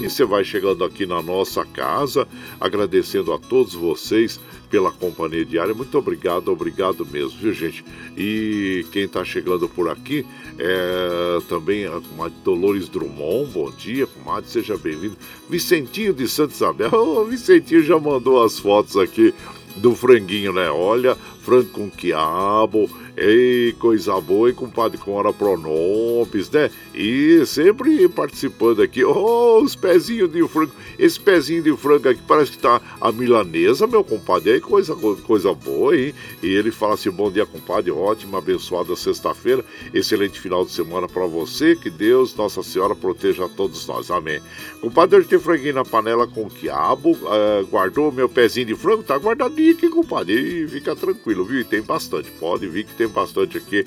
Speaker 2: E você vai chegando aqui na nossa casa, agradecendo a todos vocês pela companhia diária. Muito obrigado, obrigado mesmo, viu, gente? E quem está chegando por aqui é também a comadre Dolores Drummond. Bom dia, comadre, seja bem-vindo. Vicentinho de Santa Isabel. O Vicentinho já mandou as fotos aqui do franguinho, né? Olha, frango com quiabo, ei, coisa boa, e compadre com hora pronomes, né? E sempre participando aqui, oh, os pezinhos de frango, esse pezinho de frango aqui parece que tá a milanesa, meu compadre, aí coisa, coisa boa, hein? E ele fala assim, bom dia, compadre, ótima, abençoada sexta-feira, excelente final de semana para você, que Deus, Nossa Senhora, proteja a todos nós, amém. Compadre, hoje tem franguinho na panela com quiabo, uh, guardou meu pezinho de frango, tá guardadinho aqui, compadre, e fica tranquilo, viu? E tem bastante, pode vir que tem bastante aqui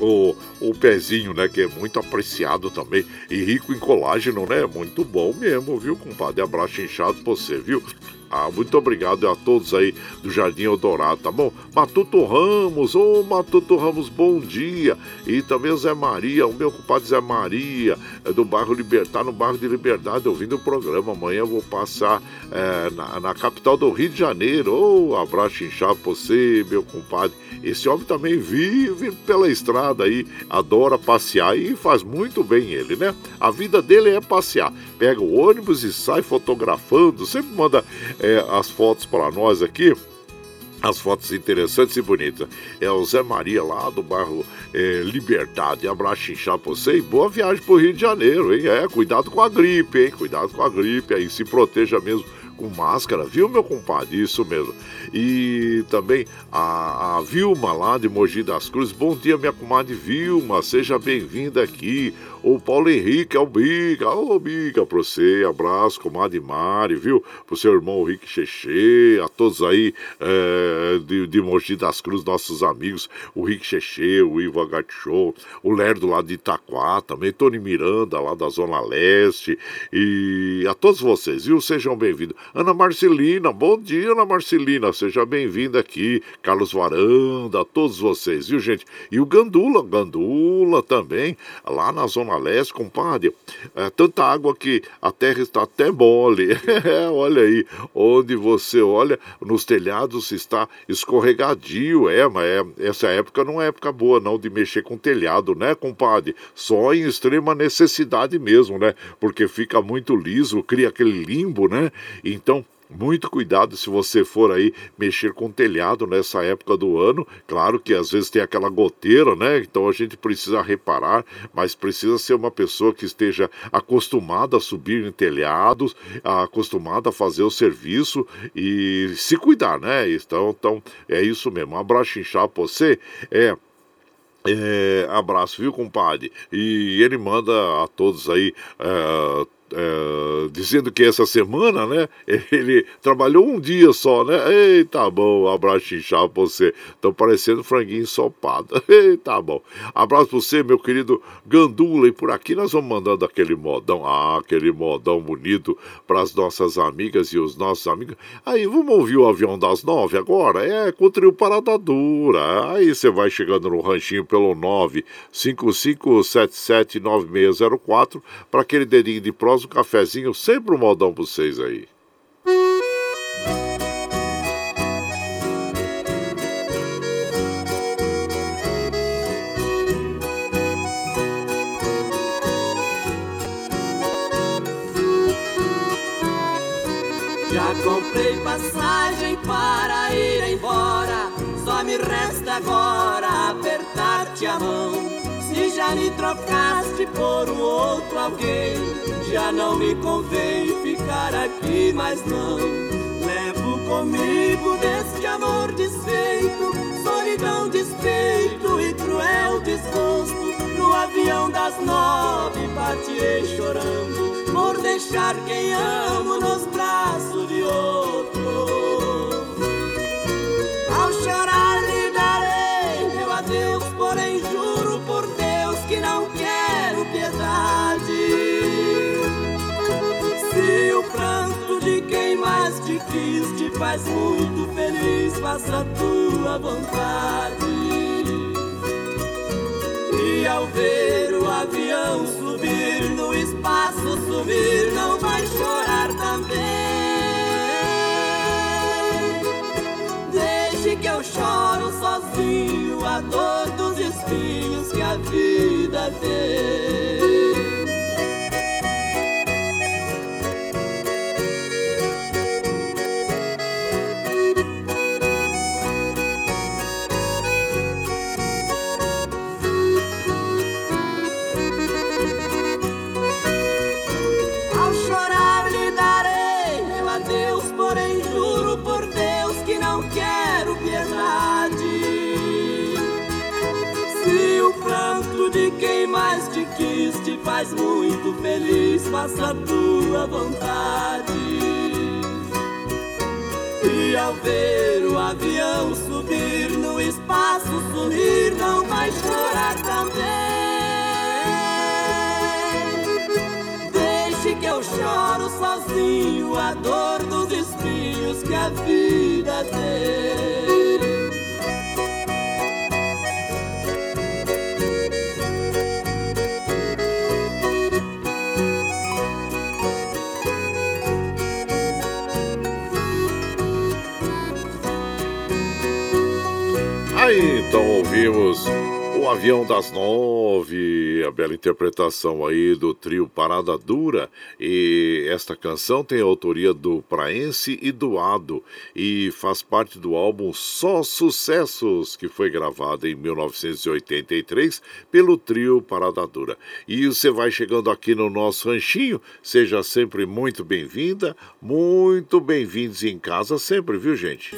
Speaker 2: o, o pezinho, né? Que é muito apreciado também e rico em colágeno, né? Muito bom mesmo, viu, compadre? Abraço inchado pra você, viu? Ah, muito obrigado a todos aí do Jardim Eldorado, tá bom? Matuto Ramos, ô oh, Matuto Ramos, bom dia. E também o Zé Maria, o meu compadre Zé Maria, é do bairro Libertar, no bairro de Liberdade, ouvindo o programa. Amanhã eu vou passar é, na, na, capital do Rio de Janeiro. Ô, oh, abraço inchado pra você, meu compadre. Esse homem também vive pela estrada aí, adora passear e faz muito bem ele, né? A vida dele é passear. Pega o ônibus e sai fotografando, sempre manda é, as fotos para nós aqui. As fotos interessantes e bonitas. É o Zé Maria lá do bairro é, Liberdade. Abraço inchado pra você e boa viagem pro Rio de Janeiro, hein? É, cuidado com a gripe, hein? Cuidado com a gripe aí, se proteja mesmo com máscara, viu, meu compadre? Isso mesmo. E também a, a Vilma lá de Mogi das Cruzes. Bom dia, minha comadre Vilma, seja bem-vinda aqui. O Paulo Henrique, é o Bica. Ô, Bica, pra você. Abraço, comadre Mari, viu? Pro seu irmão Rick Cheche, a todos aí é, de, de Mogi das Cruzes, nossos amigos. O Rick Cheche, o Ivo Agachou, o Lerdo lá de Itaquá também, Tony Miranda lá da Zona Leste. E a todos vocês, viu? Sejam bem-vindos. Ana Marcelina, bom dia, Ana Marcelina. Seja bem-vinda aqui. Carlos Varanda, a todos vocês, viu, gente? E o Gandula, Gandula também, lá na Zona Leste, compadre. É, tanta água que a terra está até mole. olha aí, onde você olha, nos telhados está escorregadio. É, mas é, essa época não é época boa, não, de mexer com telhado, né, compadre? Só em extrema necessidade mesmo, né? Porque fica muito liso, cria aquele limbo, né? Então, muito cuidado se você for aí mexer com telhado nessa época do ano. Claro que às vezes tem aquela goteira, né? Então a gente precisa reparar, mas precisa ser uma pessoa que esteja acostumada a subir em telhados, acostumada a fazer o serviço e se cuidar, né? Então, então é isso mesmo. Um abraço inchado pra você. É. É, abraço, viu, compadre? E ele manda a todos aí. É, é, dizendo que essa semana, né, ele trabalhou um dia só, né? Eita, bom, abraço inchado pra você. Tô parecendo franguinho ensopado. Eita, bom. Abraço pra você, meu querido Gandula. E por aqui nós vamos mandando aquele modão, ah, aquele modão bonito para as nossas amigas e os nossos amigos. Aí, vamos ouvir o avião das nove agora? É, com o trio Parada Dura. Aí você vai chegando no ranchinho pelo 955779604 para aquele dedinho de um cafezinho, sempre um modão pra vocês aí.
Speaker 3: Já comprei passagem para ir embora, só me resta agora apertar-te a mão me trocaste por um outro alguém, já não me convém ficar aqui, mas não. Levo comigo desse amor desfeito, solidão, despeito e cruel desgosto. No avião das nove partiei chorando, por deixar quem amo nos braços de outro. Ao chorar faz muito feliz, faça a tua vontade. E ao ver o avião subir no espaço sumir, não vai chorar também. Deixe que eu choro sozinho a dor dos espinhos que a vida tem. Faça a tua vontade. E ao ver o avião subir no espaço sumir, não vai chorar também. Deixe que eu choro sozinho a dor dos espinhos que a vida tem.
Speaker 2: Ouvimos o Avião das Nove, a bela interpretação aí do trio Parada Dura. E esta canção tem a autoria do Praense e do Ado e faz parte do álbum Só Sucessos, que foi gravado em 1983 pelo trio Parada Dura. E você vai chegando aqui no nosso ranchinho, seja sempre muito bem-vinda, muito bem-vindos em casa sempre, viu gente?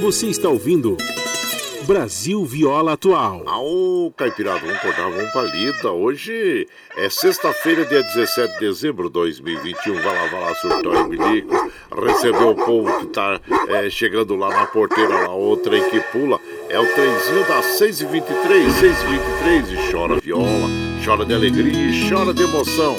Speaker 5: Você está ouvindo Brasil Viola Atual.
Speaker 2: Ao Caipirada, vamos acordar, vamos pra lida. Hoje é sexta-feira, dia 17 de dezembro de 2021. Vai lá, vai lá, surtou e milico. Recebeu o povo que tá é, chegando lá na porteira, lá, outra aí que pula. É o trenzinho das 6h23, 6h23 e chora viola, chora de alegria e chora de emoção.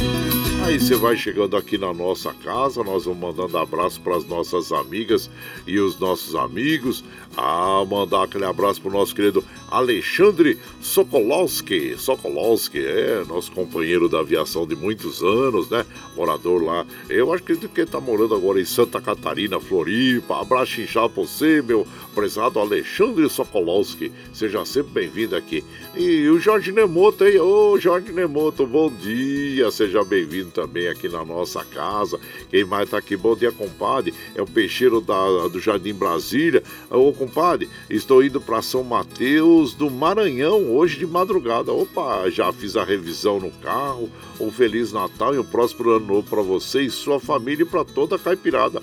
Speaker 2: Aí você vai chegando aqui na nossa casa, nós vamos mandando abraço para as nossas amigas e os nossos amigos. Ah, mandar aquele abraço para o nosso querido Alexandre Sokolowski. Sokolowski é nosso companheiro da aviação de muitos anos, né? Morador lá. Eu acho que ele está morando agora em Santa Catarina, Floripa. Abraço inchado para você, meu prezado Alexandre Sokolowski. Seja sempre bem-vindo aqui. E o Jorge Nemoto aí, ô Jorge Nemoto, bom dia, seja bem-vindo também aqui na nossa casa. Quem mais tá aqui? Bom dia, compadre. É o peixeiro da, do Jardim Brasília. Ô, compadre, estou indo para São Mateus do Maranhão hoje de madrugada. Opa, já fiz a revisão no carro. Um Feliz Natal e um próximo ano novo para você e sua família e para toda a caipirada.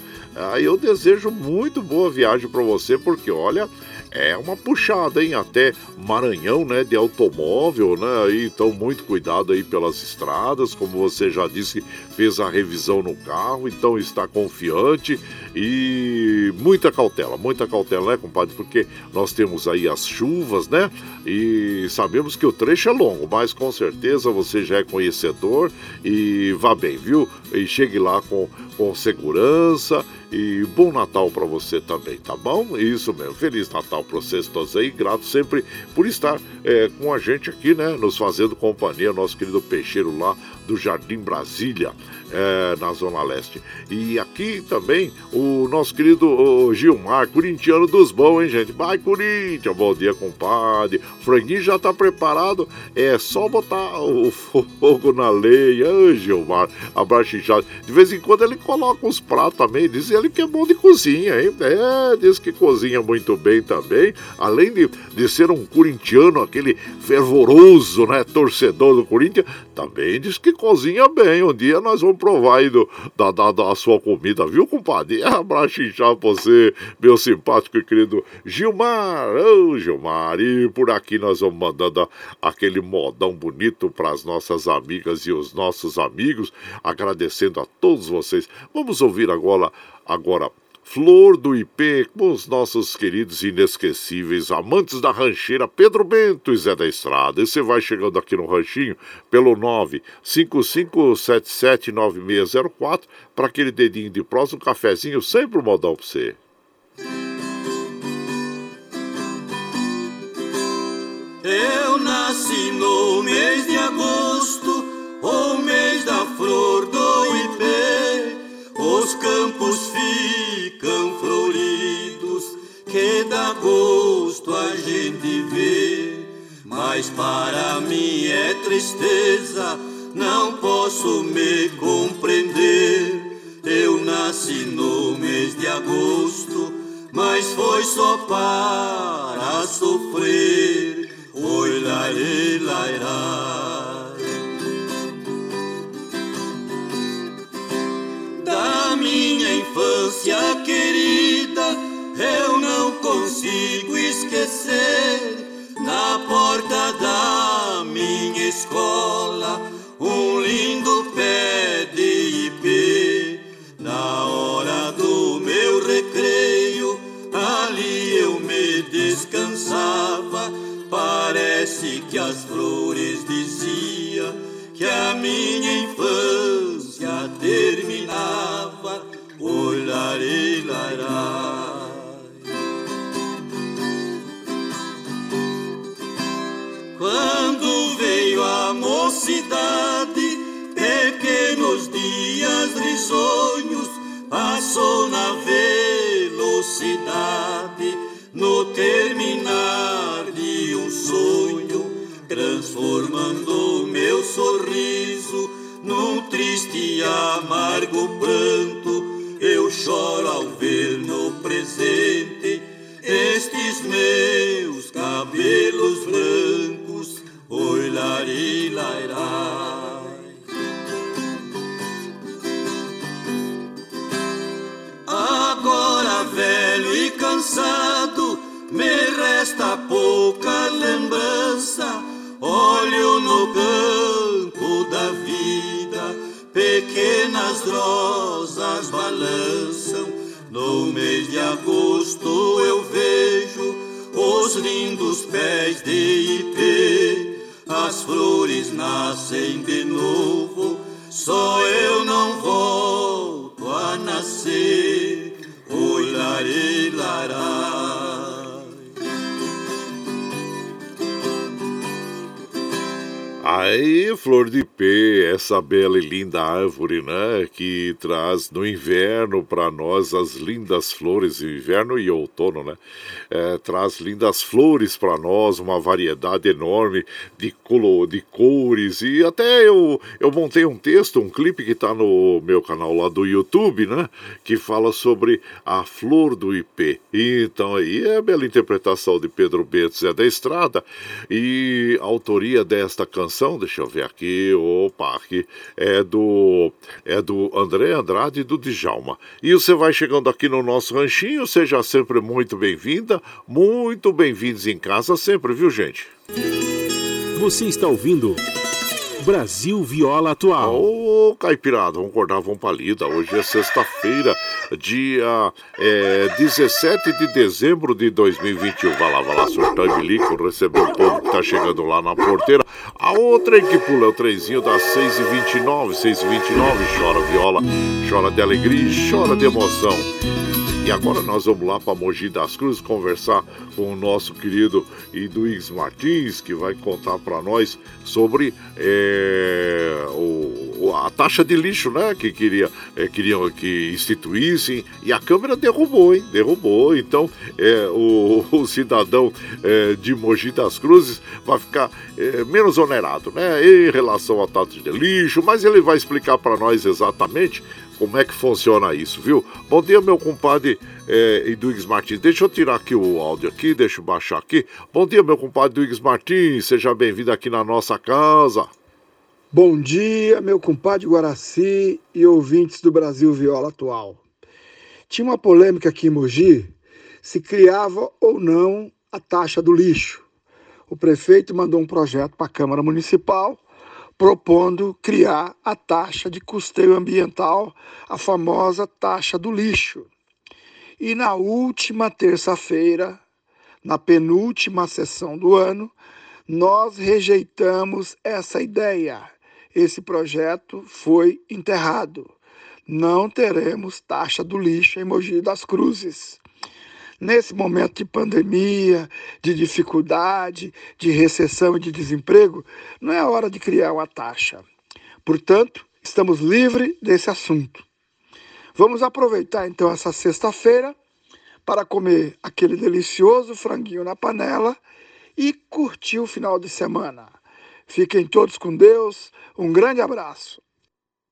Speaker 2: Aí eu desejo muito boa viagem para você, porque olha é uma puxada, hein? Até Maranhão, né? De automóvel, né? Então, muito cuidado aí pelas estradas. Como você já disse, fez a revisão no carro, então está confiante e muita cautela, muita cautela, né, compadre? Porque nós temos aí as chuvas, né? E sabemos que o trecho é longo, mas com certeza você já é conhecedor e vá bem, viu? E chegue lá com, com segurança e bom Natal para você também, tá bom? Isso mesmo. Feliz Natal para vocês todos aí. Grato sempre por estar é, com a gente aqui, né? Nos fazendo companhia, nosso querido peixeiro lá do Jardim Brasília, é, na Zona Leste. E aqui também o nosso querido Gilmar, corintiano dos bons, hein, gente? Vai, Corinthians! Bom dia, compadre. Franguinho já tá preparado, é só botar o fogo na lenha. Ô, Gilmar, abraço inchado. De vez em quando ele coloca uns pratos também, diz ele que é bom de cozinha, hein? É, diz que cozinha muito bem também. Além de, de ser um corintiano, aquele fervoroso, né, torcedor do Corinthians, também diz que cozinha bem. Um dia nós vamos provar aí do, da, da, da sua comida, viu, compadre? Abraço inchado pra você, meu simpático e querido Gilmar. Ô, oh, Gilmar, e por aqui nós vamos mandando aquele modão bonito para as nossas amigas e os nossos amigos, agradecendo a todos vocês. Vamos ouvir agora, agora Flor do IP, com os nossos queridos inesquecíveis amantes da rancheira Pedro Bento e Zé da Estrada. E você vai chegando aqui no ranchinho pelo 955779604 para aquele dedinho de próximo, um cafezinho, sempre um modal para você.
Speaker 10: Eu nasci no mês de agosto, o dá gosto a gente ver. Mas para mim é tristeza, não posso me compreender. Eu nasci no mês de agosto, mas foi só para sofrer. Oi, laê, lairá. da minha infância querida, eu Na porta da minha escola, um lindo pé de ipê. Na hora do meu recreio, ali eu me descansava. Parece que as flores diziam que a minha infância Quando veio a mocidade, pequenos dias risonhos, passou na velocidade, no terminar de um sonho, transformando meu sorriso num triste e amargo pranto, eu choro ao ver no presente estes meus cabelos brancos, oi lari, lairai. Agora velho e cansado, me resta pouca lembrança. Olho no campo da vida, pequenas rosas balançam. No mês de agosto eu vejo os lindos pés de ipê. As flores nascem de novo, só eu não volto a nascer. Oi, larei, lará.
Speaker 2: Aí, flor de pé, essa bela e linda árvore, né? Que traz no inverno para nós as lindas flores, inverno e outono, né? É, traz lindas flores para nós, uma variedade enorme de, colo, de cores. E até eu, eu montei um texto, um clipe que está no meu canal lá do YouTube, né? Que fala sobre a flor do ipê. Então aí é a bela interpretação de Pedro Bento Zé da Estrada e a autoria desta canção deixa eu ver aqui, opa, aqui é do é do André Andrade e do Djalma. E você vai chegando aqui no nosso ranchinho, seja sempre muito bem-vinda, muito bem-vindos em casa sempre, viu, gente?
Speaker 5: Você está ouvindo Brasil Viola Atual.
Speaker 2: Ô, Caipirada, vamos acordar, vamos pra lida. Hoje é sexta-feira, dia é, 17 de dezembro de 2021. Vai lá, vai lá, surtar e bilico, receber o povo que tá chegando lá na porteira. A outra que pula é o trenzinho das 6h29, 6h29, chora viola, chora de alegria e chora de emoção. E agora nós vamos lá para Mogi das Cruzes conversar com o nosso querido Iduígues Martins, que vai contar para nós sobre é, o, a taxa de lixo, né? Que queria, é, queriam que instituíssem e a Câmara derrubou, hein? Derrubou. Então é, o, o cidadão é, de Mogi das Cruzes vai ficar é, menos onerado, né? Em relação à taxa de lixo, mas ele vai explicar para nós exatamente como é que funciona isso, viu? Bom dia, meu compadre é, Eduígues Martins. Deixa eu tirar aqui o áudio aqui, deixa eu baixar aqui. Bom dia, meu compadre Eduígues Martins. Seja bem-vindo aqui na nossa casa.
Speaker 11: Bom dia, meu compadre Guaraci e ouvintes do Brasil Viola Atual. Tinha uma polêmica aqui em Mogi se criava ou não a taxa do lixo. O prefeito mandou um projeto para a Câmara Municipal propondo criar a taxa de custeio ambiental, a famosa taxa do lixo. E na última terça-feira, na penúltima sessão do ano, nós rejeitamos essa ideia. Esse projeto foi enterrado. Não teremos taxa do lixo em Mogi das Cruzes nesse momento de pandemia, de dificuldade, de recessão e de desemprego, não é hora de criar uma taxa. Portanto, estamos livres desse assunto. Vamos aproveitar então essa sexta-feira para comer aquele delicioso franguinho na panela e curtir o final de semana. Fiquem todos com Deus. Um grande abraço.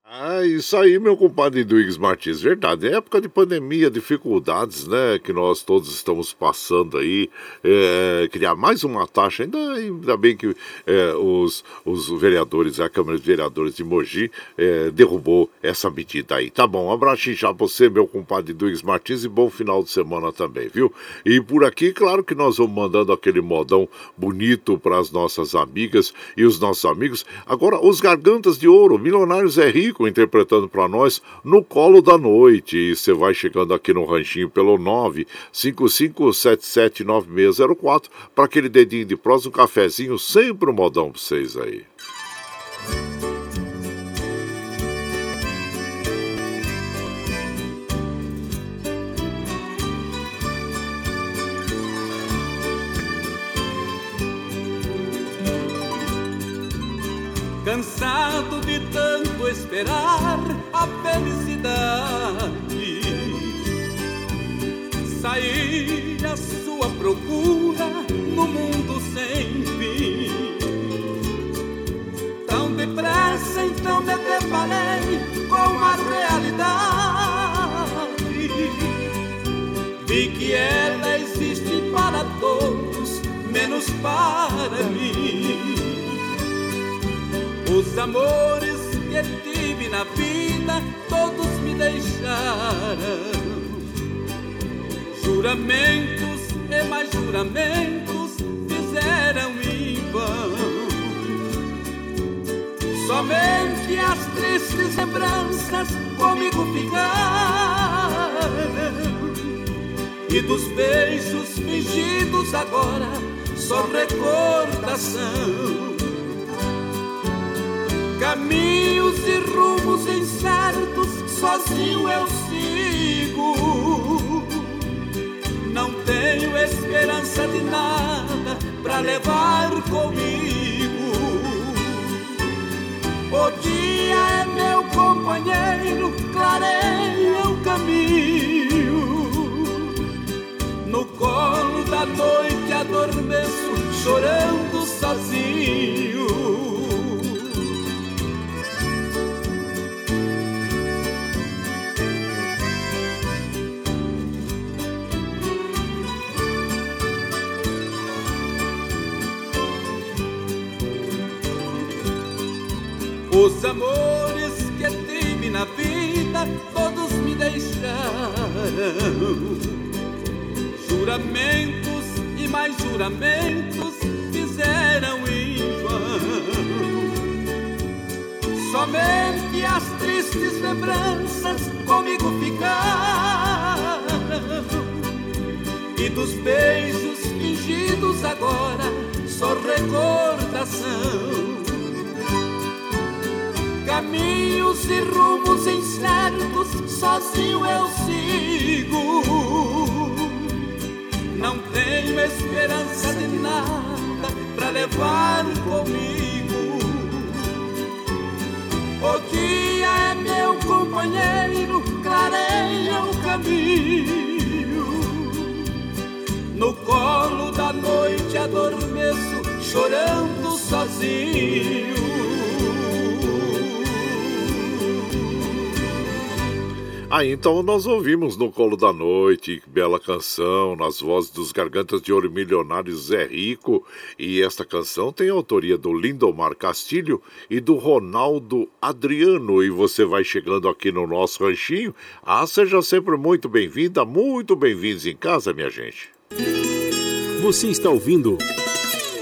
Speaker 2: Ah, isso aí, meu compadre Duígues Martins, verdade. É época de pandemia, dificuldades, né, que nós todos estamos passando aí. É, criar mais uma taxa, ainda, ainda bem que é, os, os vereadores, a Câmara de Vereadores de Mogi é, derrubou essa medida aí. Tá bom, um abraço já você, meu compadre Duígues Martins, e bom final de semana também, viu? E por aqui, claro que nós vamos mandando aquele modão bonito para as nossas amigas e os nossos amigos. Agora, os Gargantas de Ouro, Milionários é Rico, interpretando para nós No Colo da Noite. E você vai chegando aqui no ranchinho pelo 955779604 para aquele dedinho de prós, um cafezinho, sempre um modão para vocês aí.
Speaker 10: cansado tanto esperar a felicidade. Sair à sua procura no mundo sem fim. Tão depressa então me deparei com a realidade. Vi que ela existe para todos, menos para mim. Os amores que tive na vida, todos me deixaram. Juramentos e
Speaker 12: mais juramentos fizeram em vão. Somente as tristes lembranças comigo ficaram. E dos beijos fingidos agora, só recordação. Caminhos e rumos incertos, sozinho eu sigo. Não tenho esperança de nada para levar comigo. O dia é meu companheiro, clareia o caminho. No colo da noite adormeço, chorando sozinho. Os amores que tive na vida, todos me deixaram. Juramentos e mais juramentos fizeram em vão. Somente as tristes lembranças comigo ficaram. E dos beijos fingidos agora, só recordação caminhos e rumos incertos, sozinho eu sigo. Não tenho esperança de nada para levar comigo. O dia é meu companheiro, clareia o caminho. No colo da noite adormeço, chorando sozinho.
Speaker 2: Aí então nós ouvimos No Colo da Noite, bela canção, nas vozes dos Gargantas de Ouro Milionários Zé Rico. E esta canção tem autoria do Lindomar Castilho e do Ronaldo Adriano. E você vai chegando aqui no nosso ranchinho. Ah, seja sempre muito bem-vinda, muito bem-vindos em casa, minha gente.
Speaker 5: Você está ouvindo.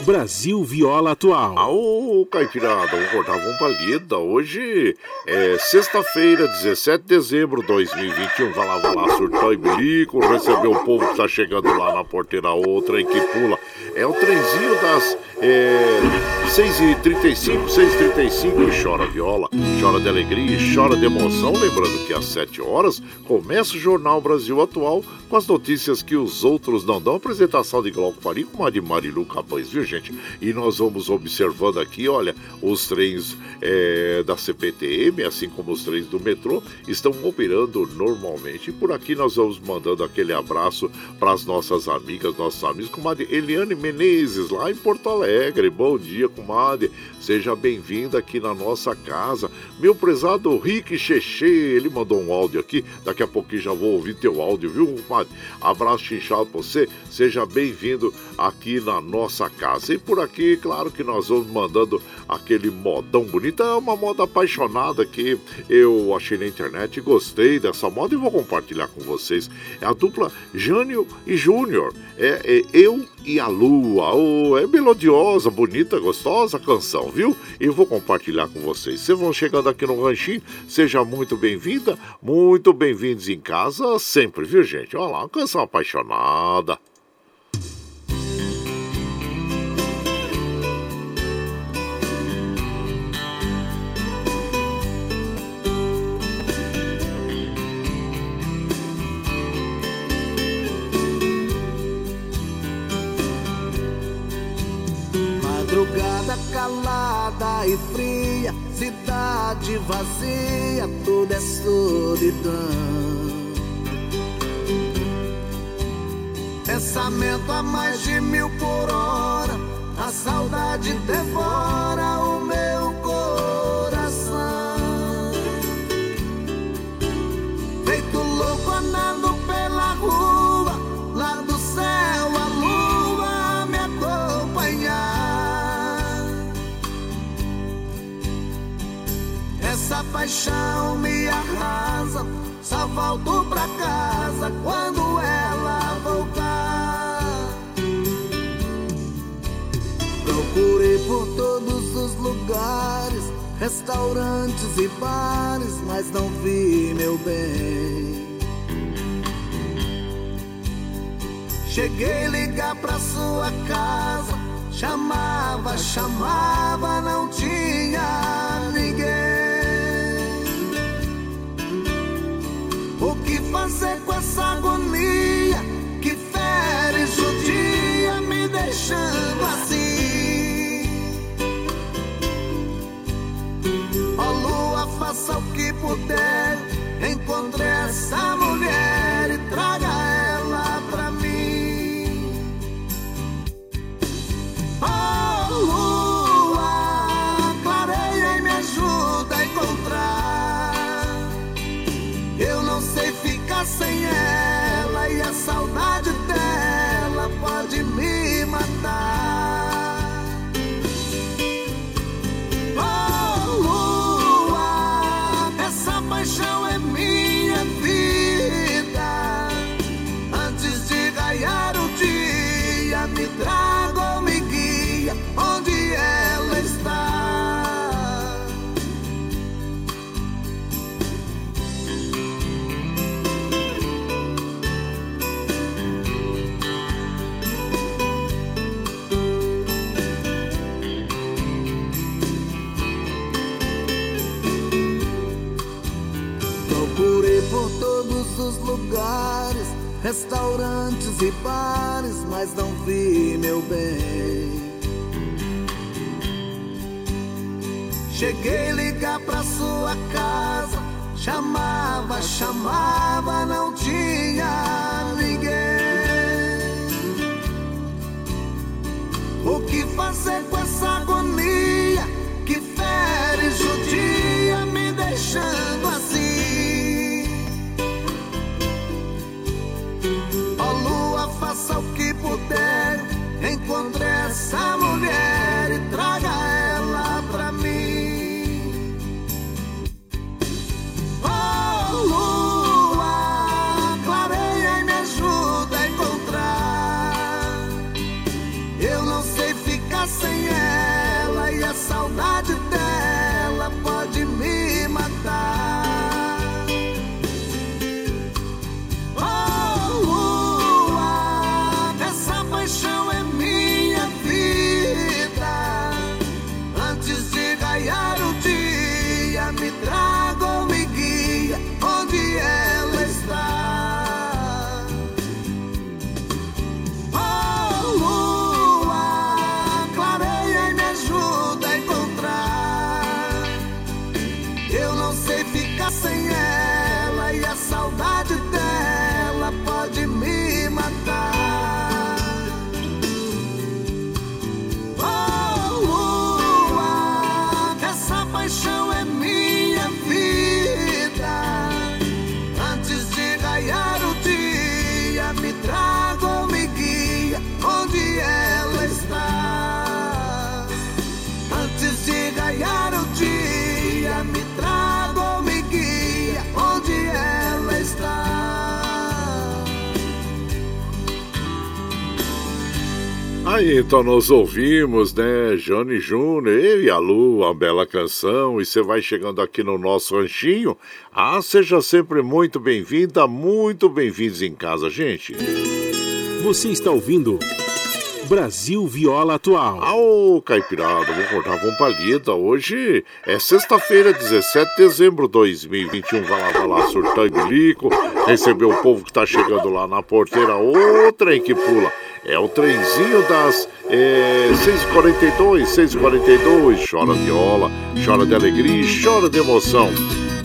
Speaker 5: Brasil Viola Atual.
Speaker 2: Ô, Caipirada, vamos cortar uma palida. Hoje é sexta-feira, 17 de dezembro de 2021. Vai lá, vai lá, surtou e bilico, receber o povo que tá chegando lá na porteira, outra e que pula. É o trenzinho das é, 6h35, 6h35 chora viola, chora de alegria e chora de emoção. Lembrando que às 7 horas começa o Jornal Brasil Atual com as notícias que os outros não dão. Apresentação de Glauco de Marilu Capães, viu? E nós vamos observando aqui, olha, os trens é, da CPTM, assim como os trens do metrô, estão operando normalmente. E por aqui nós vamos mandando aquele abraço para as nossas amigas, nossos amigos, com a Eliane Menezes, lá em Porto Alegre. Bom dia, comadre. Seja bem-vinda aqui na nossa casa. Meu prezado Rick Cheche, ele mandou um áudio aqui. Daqui a pouquinho já vou ouvir teu áudio, viu, comadre? Abraço chinchado pra você. Seja bem-vindo aqui na nossa casa. E por aqui, claro que nós vamos mandando aquele modão bonito. É uma moda apaixonada que eu achei na internet gostei dessa moda e vou compartilhar com vocês. É a dupla Jânio e Júnior. É, é Eu e a Lua. Oh, é melodiosa, bonita, gostosa canção, viu? E vou compartilhar com vocês. Vocês vão chegando aqui no Ranchinho, seja muito bem-vinda, muito bem-vindos em casa sempre, viu, gente? Olha lá, uma canção apaixonada.
Speaker 13: E fria, cidade vazia, tudo é solidão. Pensamento a mais de mil por hora, a saudade devora paixão me arrasa. Só volto pra casa quando ela voltar. Procurei por todos os lugares, restaurantes e bares, mas não vi meu bem. Cheguei a ligar pra sua casa, chamava, chamava, não tinha fazer com essa agonia que fere judia me deixando assim? Ó lua, faça o que puder, encontre essa restaurantes e bares, mas não vi meu bem. Cheguei ligar pra sua casa, chamava, chamava, não tinha
Speaker 2: então nós ouvimos, né, Johnny Júnior, eu e a Lu, uma bela canção, e você vai chegando aqui no nosso ranchinho. Ah, seja sempre muito bem-vinda, muito bem-vindos em casa, gente.
Speaker 5: Você está ouvindo Brasil Viola Atual.
Speaker 2: Ô, Caipirada, vou cortar uma palheta. Hoje é sexta-feira, 17 de dezembro de 2021. Vai lá, vai lá, surtar e bilico. Receber o povo que tá chegando lá na porteira. Ô, trem que pula. É o trenzinho das é, 6h42, 6h42. Chora viola, chora de alegria e chora de emoção.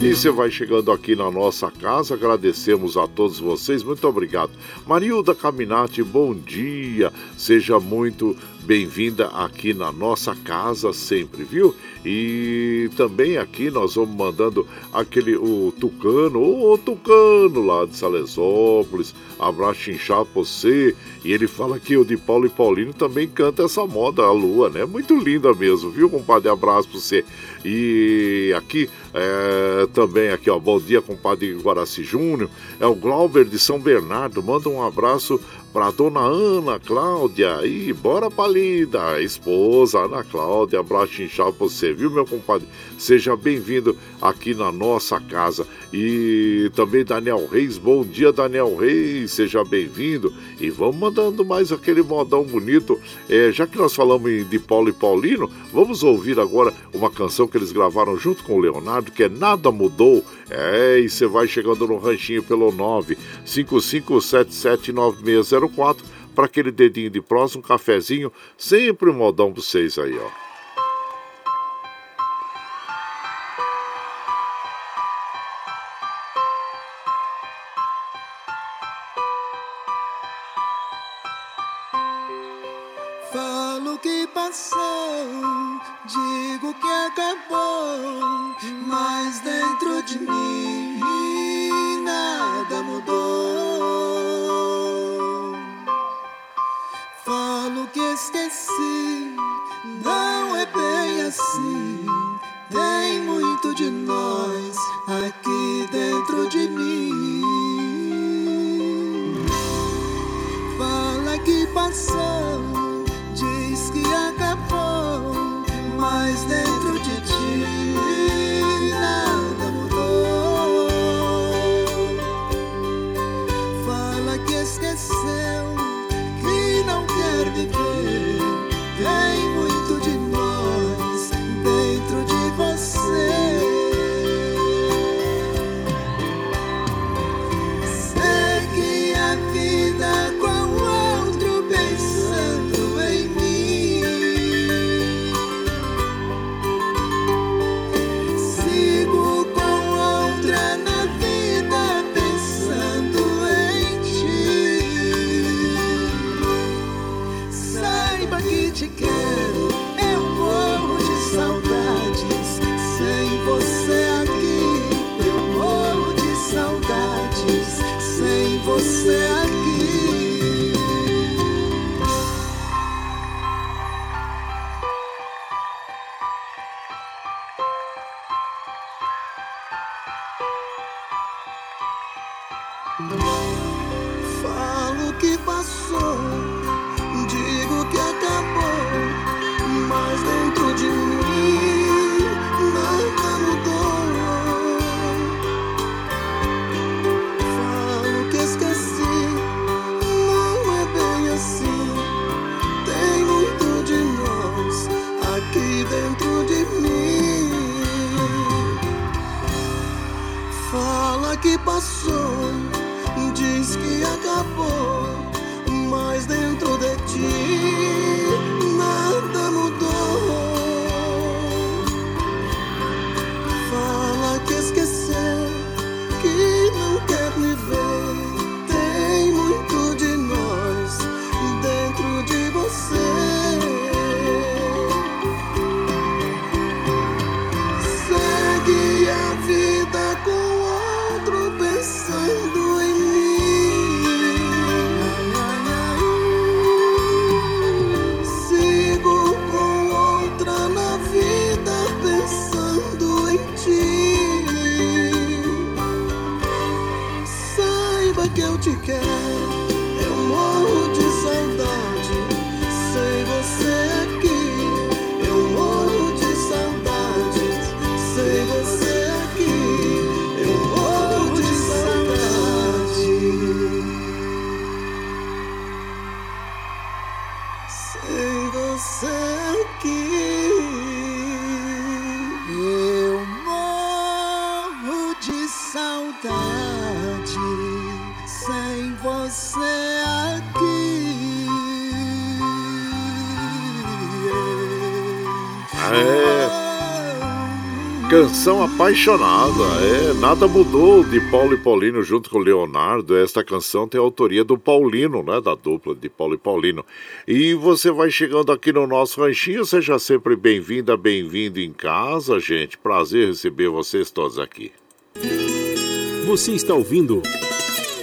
Speaker 2: E você vai chegando aqui na nossa casa, agradecemos a todos vocês, muito obrigado. Marilda Caminati, bom dia, seja muito bem-vinda aqui na nossa casa sempre, viu? E também aqui nós vamos mandando aquele, o Tucano, o Tucano lá de Salesópolis, abraço inchado você. E ele fala que o de Paulo e Paulino também canta essa moda, a lua, né? Muito linda mesmo, viu, compadre? Abraço pra você. E aqui é, também aqui, ó, bom dia, compadre Guaraci Júnior. É o Glauber de São Bernardo. Manda um abraço pra dona Ana Cláudia. E bora pra
Speaker 14: querida esposa, Ana Cláudia. Abraço inchado pra você, viu, meu compadre? Seja bem-vindo aqui na nossa casa. E também Daniel Reis, bom dia, Daniel Reis, seja bem-vindo. E vamos mandando mais aquele modão bonito. É, já que nós falamos de Paulo e Paulino, vamos ouvir agora uma canção que eles gravaram junto com o Leonardo, que é Nada Mudou. É, e você vai chegando no ranchinho pelo 955779604 para aquele dedinho de próximo, um cafezinho, sempre um modão para vocês aí, ó. Canção apaixonada, é, nada mudou de Paulo e Paulino junto com Leonardo. Esta canção tem a autoria do Paulino, né, da dupla de Paulo e Paulino. E você vai chegando aqui no nosso ranchinho, seja sempre bem-vinda, bem-vindo em casa, gente. Prazer receber vocês todos aqui.
Speaker 5: Você está ouvindo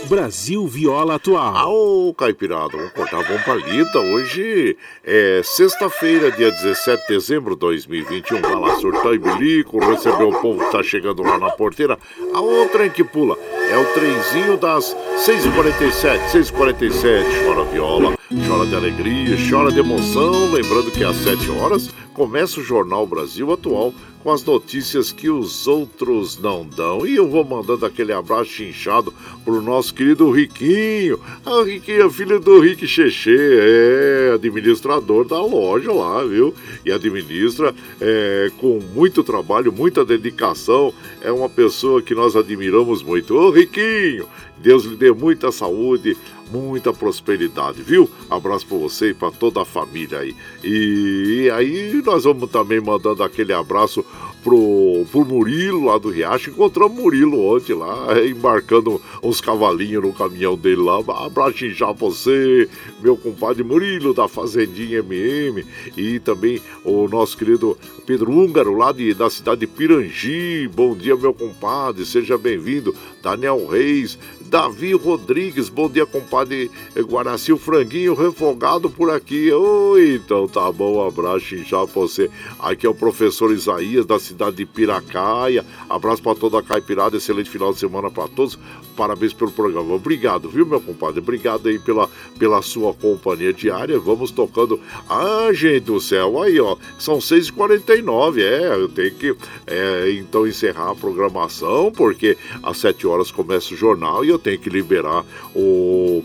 Speaker 5: Brasil Viola Atual.
Speaker 2: Ô, Caipirada, vamos cortar a palita. Hoje é sexta-feira, dia 17 de dezembro de 2021. Vai lá, surtar e bilico, receber o povo que tá chegando lá na porteira. A outra que pula é o trenzinho das 6h47, 6h47. Chora viola, chora de alegria, chora de emoção. Lembrando que às 7 horas começa o Jornal Brasil Atual com as notícias que os outros não dão. E eu vou mandando aquele abraço inchado pro nosso querido Riquinho. Ah, Riquinho é filho do Rick Cheche, é administrador da loja lá, viu? E administra é, com muito trabalho, muita dedicação. É uma pessoa que nós admiramos muito. Ô, Riquinho, Deus lhe dê muita saúde, muita prosperidade, viu? Abraço para você e para toda a família aí. E aí nós vamos também mandando aquele abraço pro, pro Murilo lá do Riacho. Encontramos Murilo ontem lá, embarcando uns cavalinhos no caminhão dele lá. Abraço já você, meu compadre Murilo da Fazendinha MM. E também o nosso querido Pedro Húngaro lá de, da cidade de Pirangi. Bom dia, meu compadre, seja bem-vindo. Daniel Reis, Davi Rodrigues, bom dia, compadre Guaraci, o franguinho refogado por aqui. Oi, então tá bom, um abraço já pra você. Aqui é o professor Isaías, da cidade de Piracaia. Abraço para toda a caipirada, excelente final de semana para todos. Parabéns pelo programa. Obrigado, viu, meu compadre? Obrigado aí pela, pela sua companhia diária. Vamos tocando. Ah, gente do céu, aí, ó, são 6h49, é, eu tenho que, é, então, encerrar a programação, porque às 7 horas começa o jornal e eu tenho que liberar o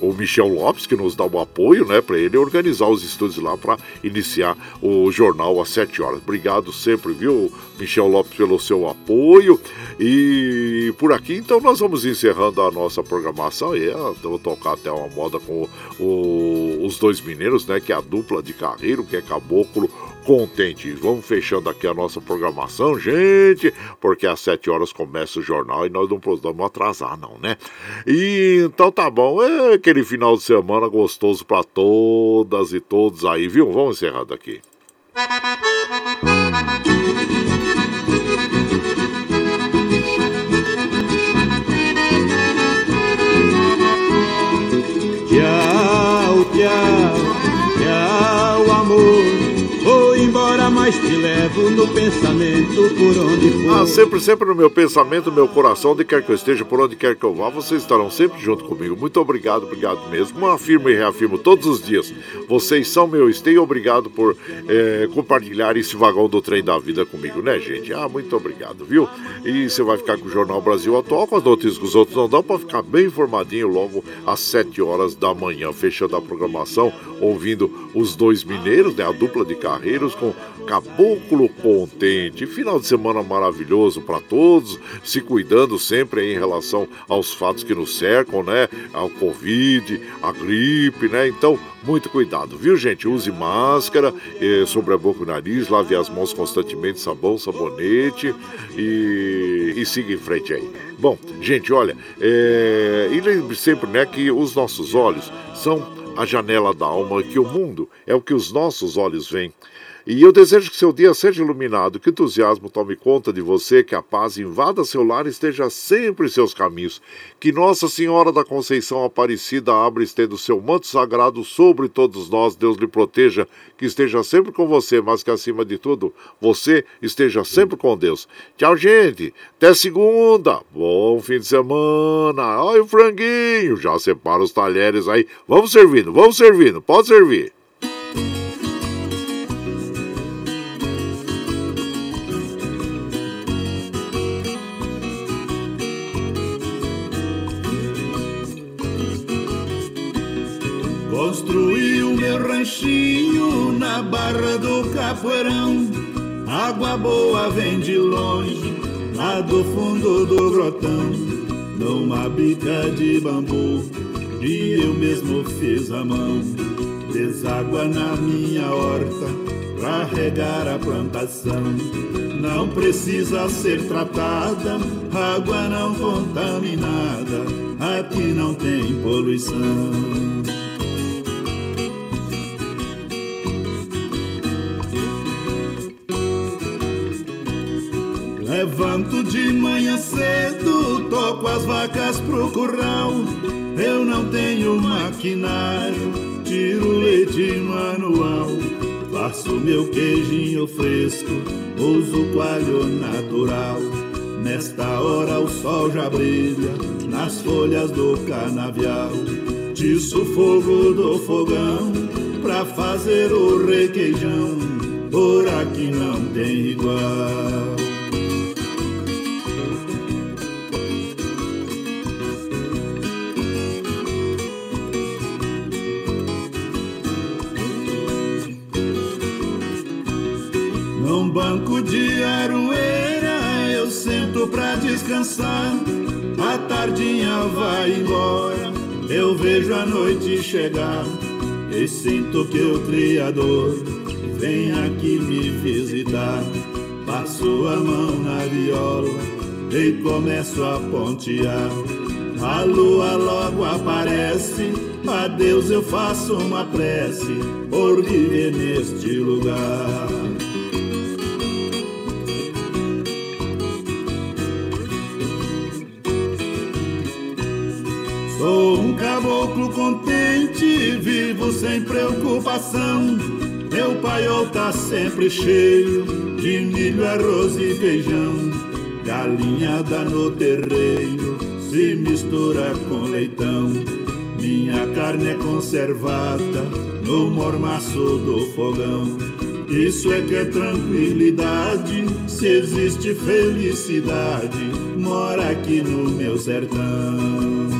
Speaker 2: o Michel Lopes, que nos dá o apoio, né, para ele organizar os estúdios lá para iniciar o jornal às 7 horas. Obrigado sempre, viu, Michel Lopes, pelo seu apoio. E por aqui, então, nós vamos encerrando a nossa programação. E eu vou tocar até uma moda com o, os dois mineiros, né, que é a dupla de carreiro, que é Caboclo contente. Vamos fechando aqui a nossa programação, gente, porque às 7 horas começa o jornal e nós não podemos atrasar, não, né? E então tá bom, é aquele final de semana gostoso para todas e todos aí, viu? Vamos encerrar daqui.
Speaker 7: Mas te levo no pensamento por onde for.
Speaker 2: Ah, sempre, sempre no meu pensamento, no meu coração, onde quer que eu esteja, por onde quer que eu vá, vocês estarão sempre junto comigo. Muito obrigado, obrigado mesmo. Afirmo e reafirmo todos os dias. Vocês são meu esteio, obrigado por é, compartilhar esse vagão do trem da vida comigo, né, gente? Ah, muito obrigado, viu? E você vai ficar com o Jornal Brasil Atual, com as notícias que os outros não dão, para ficar bem informadinho logo às 7 horas da manhã, fechando a programação, ouvindo os dois mineiros, né, a dupla de carreiros com Caboclo Contente. Final de semana maravilhoso para todos, se cuidando sempre em relação aos fatos que nos cercam, né? Ao Covid, a gripe, né? Então, muito cuidado, viu, gente? Use máscara eh, sobre a boca e o nariz, lave as mãos constantemente, sabão, sabonete e, e siga em frente aí. Bom, gente, olha, é, e lembre sempre, né, que os nossos olhos são a janela da alma, que o mundo é o que os nossos olhos veem. E eu desejo que seu dia seja iluminado, que o entusiasmo tome conta de você, que a paz invada seu lar e esteja sempre em seus caminhos. Que Nossa Senhora da Conceição Aparecida abra estendo seu manto sagrado sobre todos nós. Deus lhe proteja, que esteja sempre com você, mas que acima de tudo, você esteja sempre com Deus. Tchau, gente. Até segunda. Bom fim de semana. Olha o franguinho. Já separa os talheres aí. Vamos servindo, vamos servindo. Pode servir.
Speaker 7: Barra do Capoeirão. Água boa vem de longe, lá do fundo do grotão. Numa bica de bambu, e eu mesmo fiz a mão. Deságua na minha horta, pra regar a plantação. Não precisa ser tratada, água não contaminada, aqui não tem poluição. Levanto de manhã cedo, toco as vacas pro curral, eu não tenho maquinário, tiro leite manual. Faço meu queijinho fresco, uso coalho natural. Nesta hora o sol já brilha nas folhas do canavial. Tiço fogo do fogão pra fazer o requeijão, por aqui não tem igual. Banco de aroeira eu sento pra descansar. A tardinha vai embora, eu vejo a noite chegar. E sinto que o Criador vem aqui me visitar. Passo a mão na viola e começo a pontear. A lua logo aparece, a Deus eu faço uma prece por viver neste lugar. Sou um caboclo contente, vivo sem preocupação. Meu paiol tá sempre cheio de milho, arroz e feijão. Galinhada no terreiro se mistura com leitão. Minha carne é conservada no mormaço do fogão. Isso é que é tranquilidade, se existe felicidade, mora aqui no meu sertão.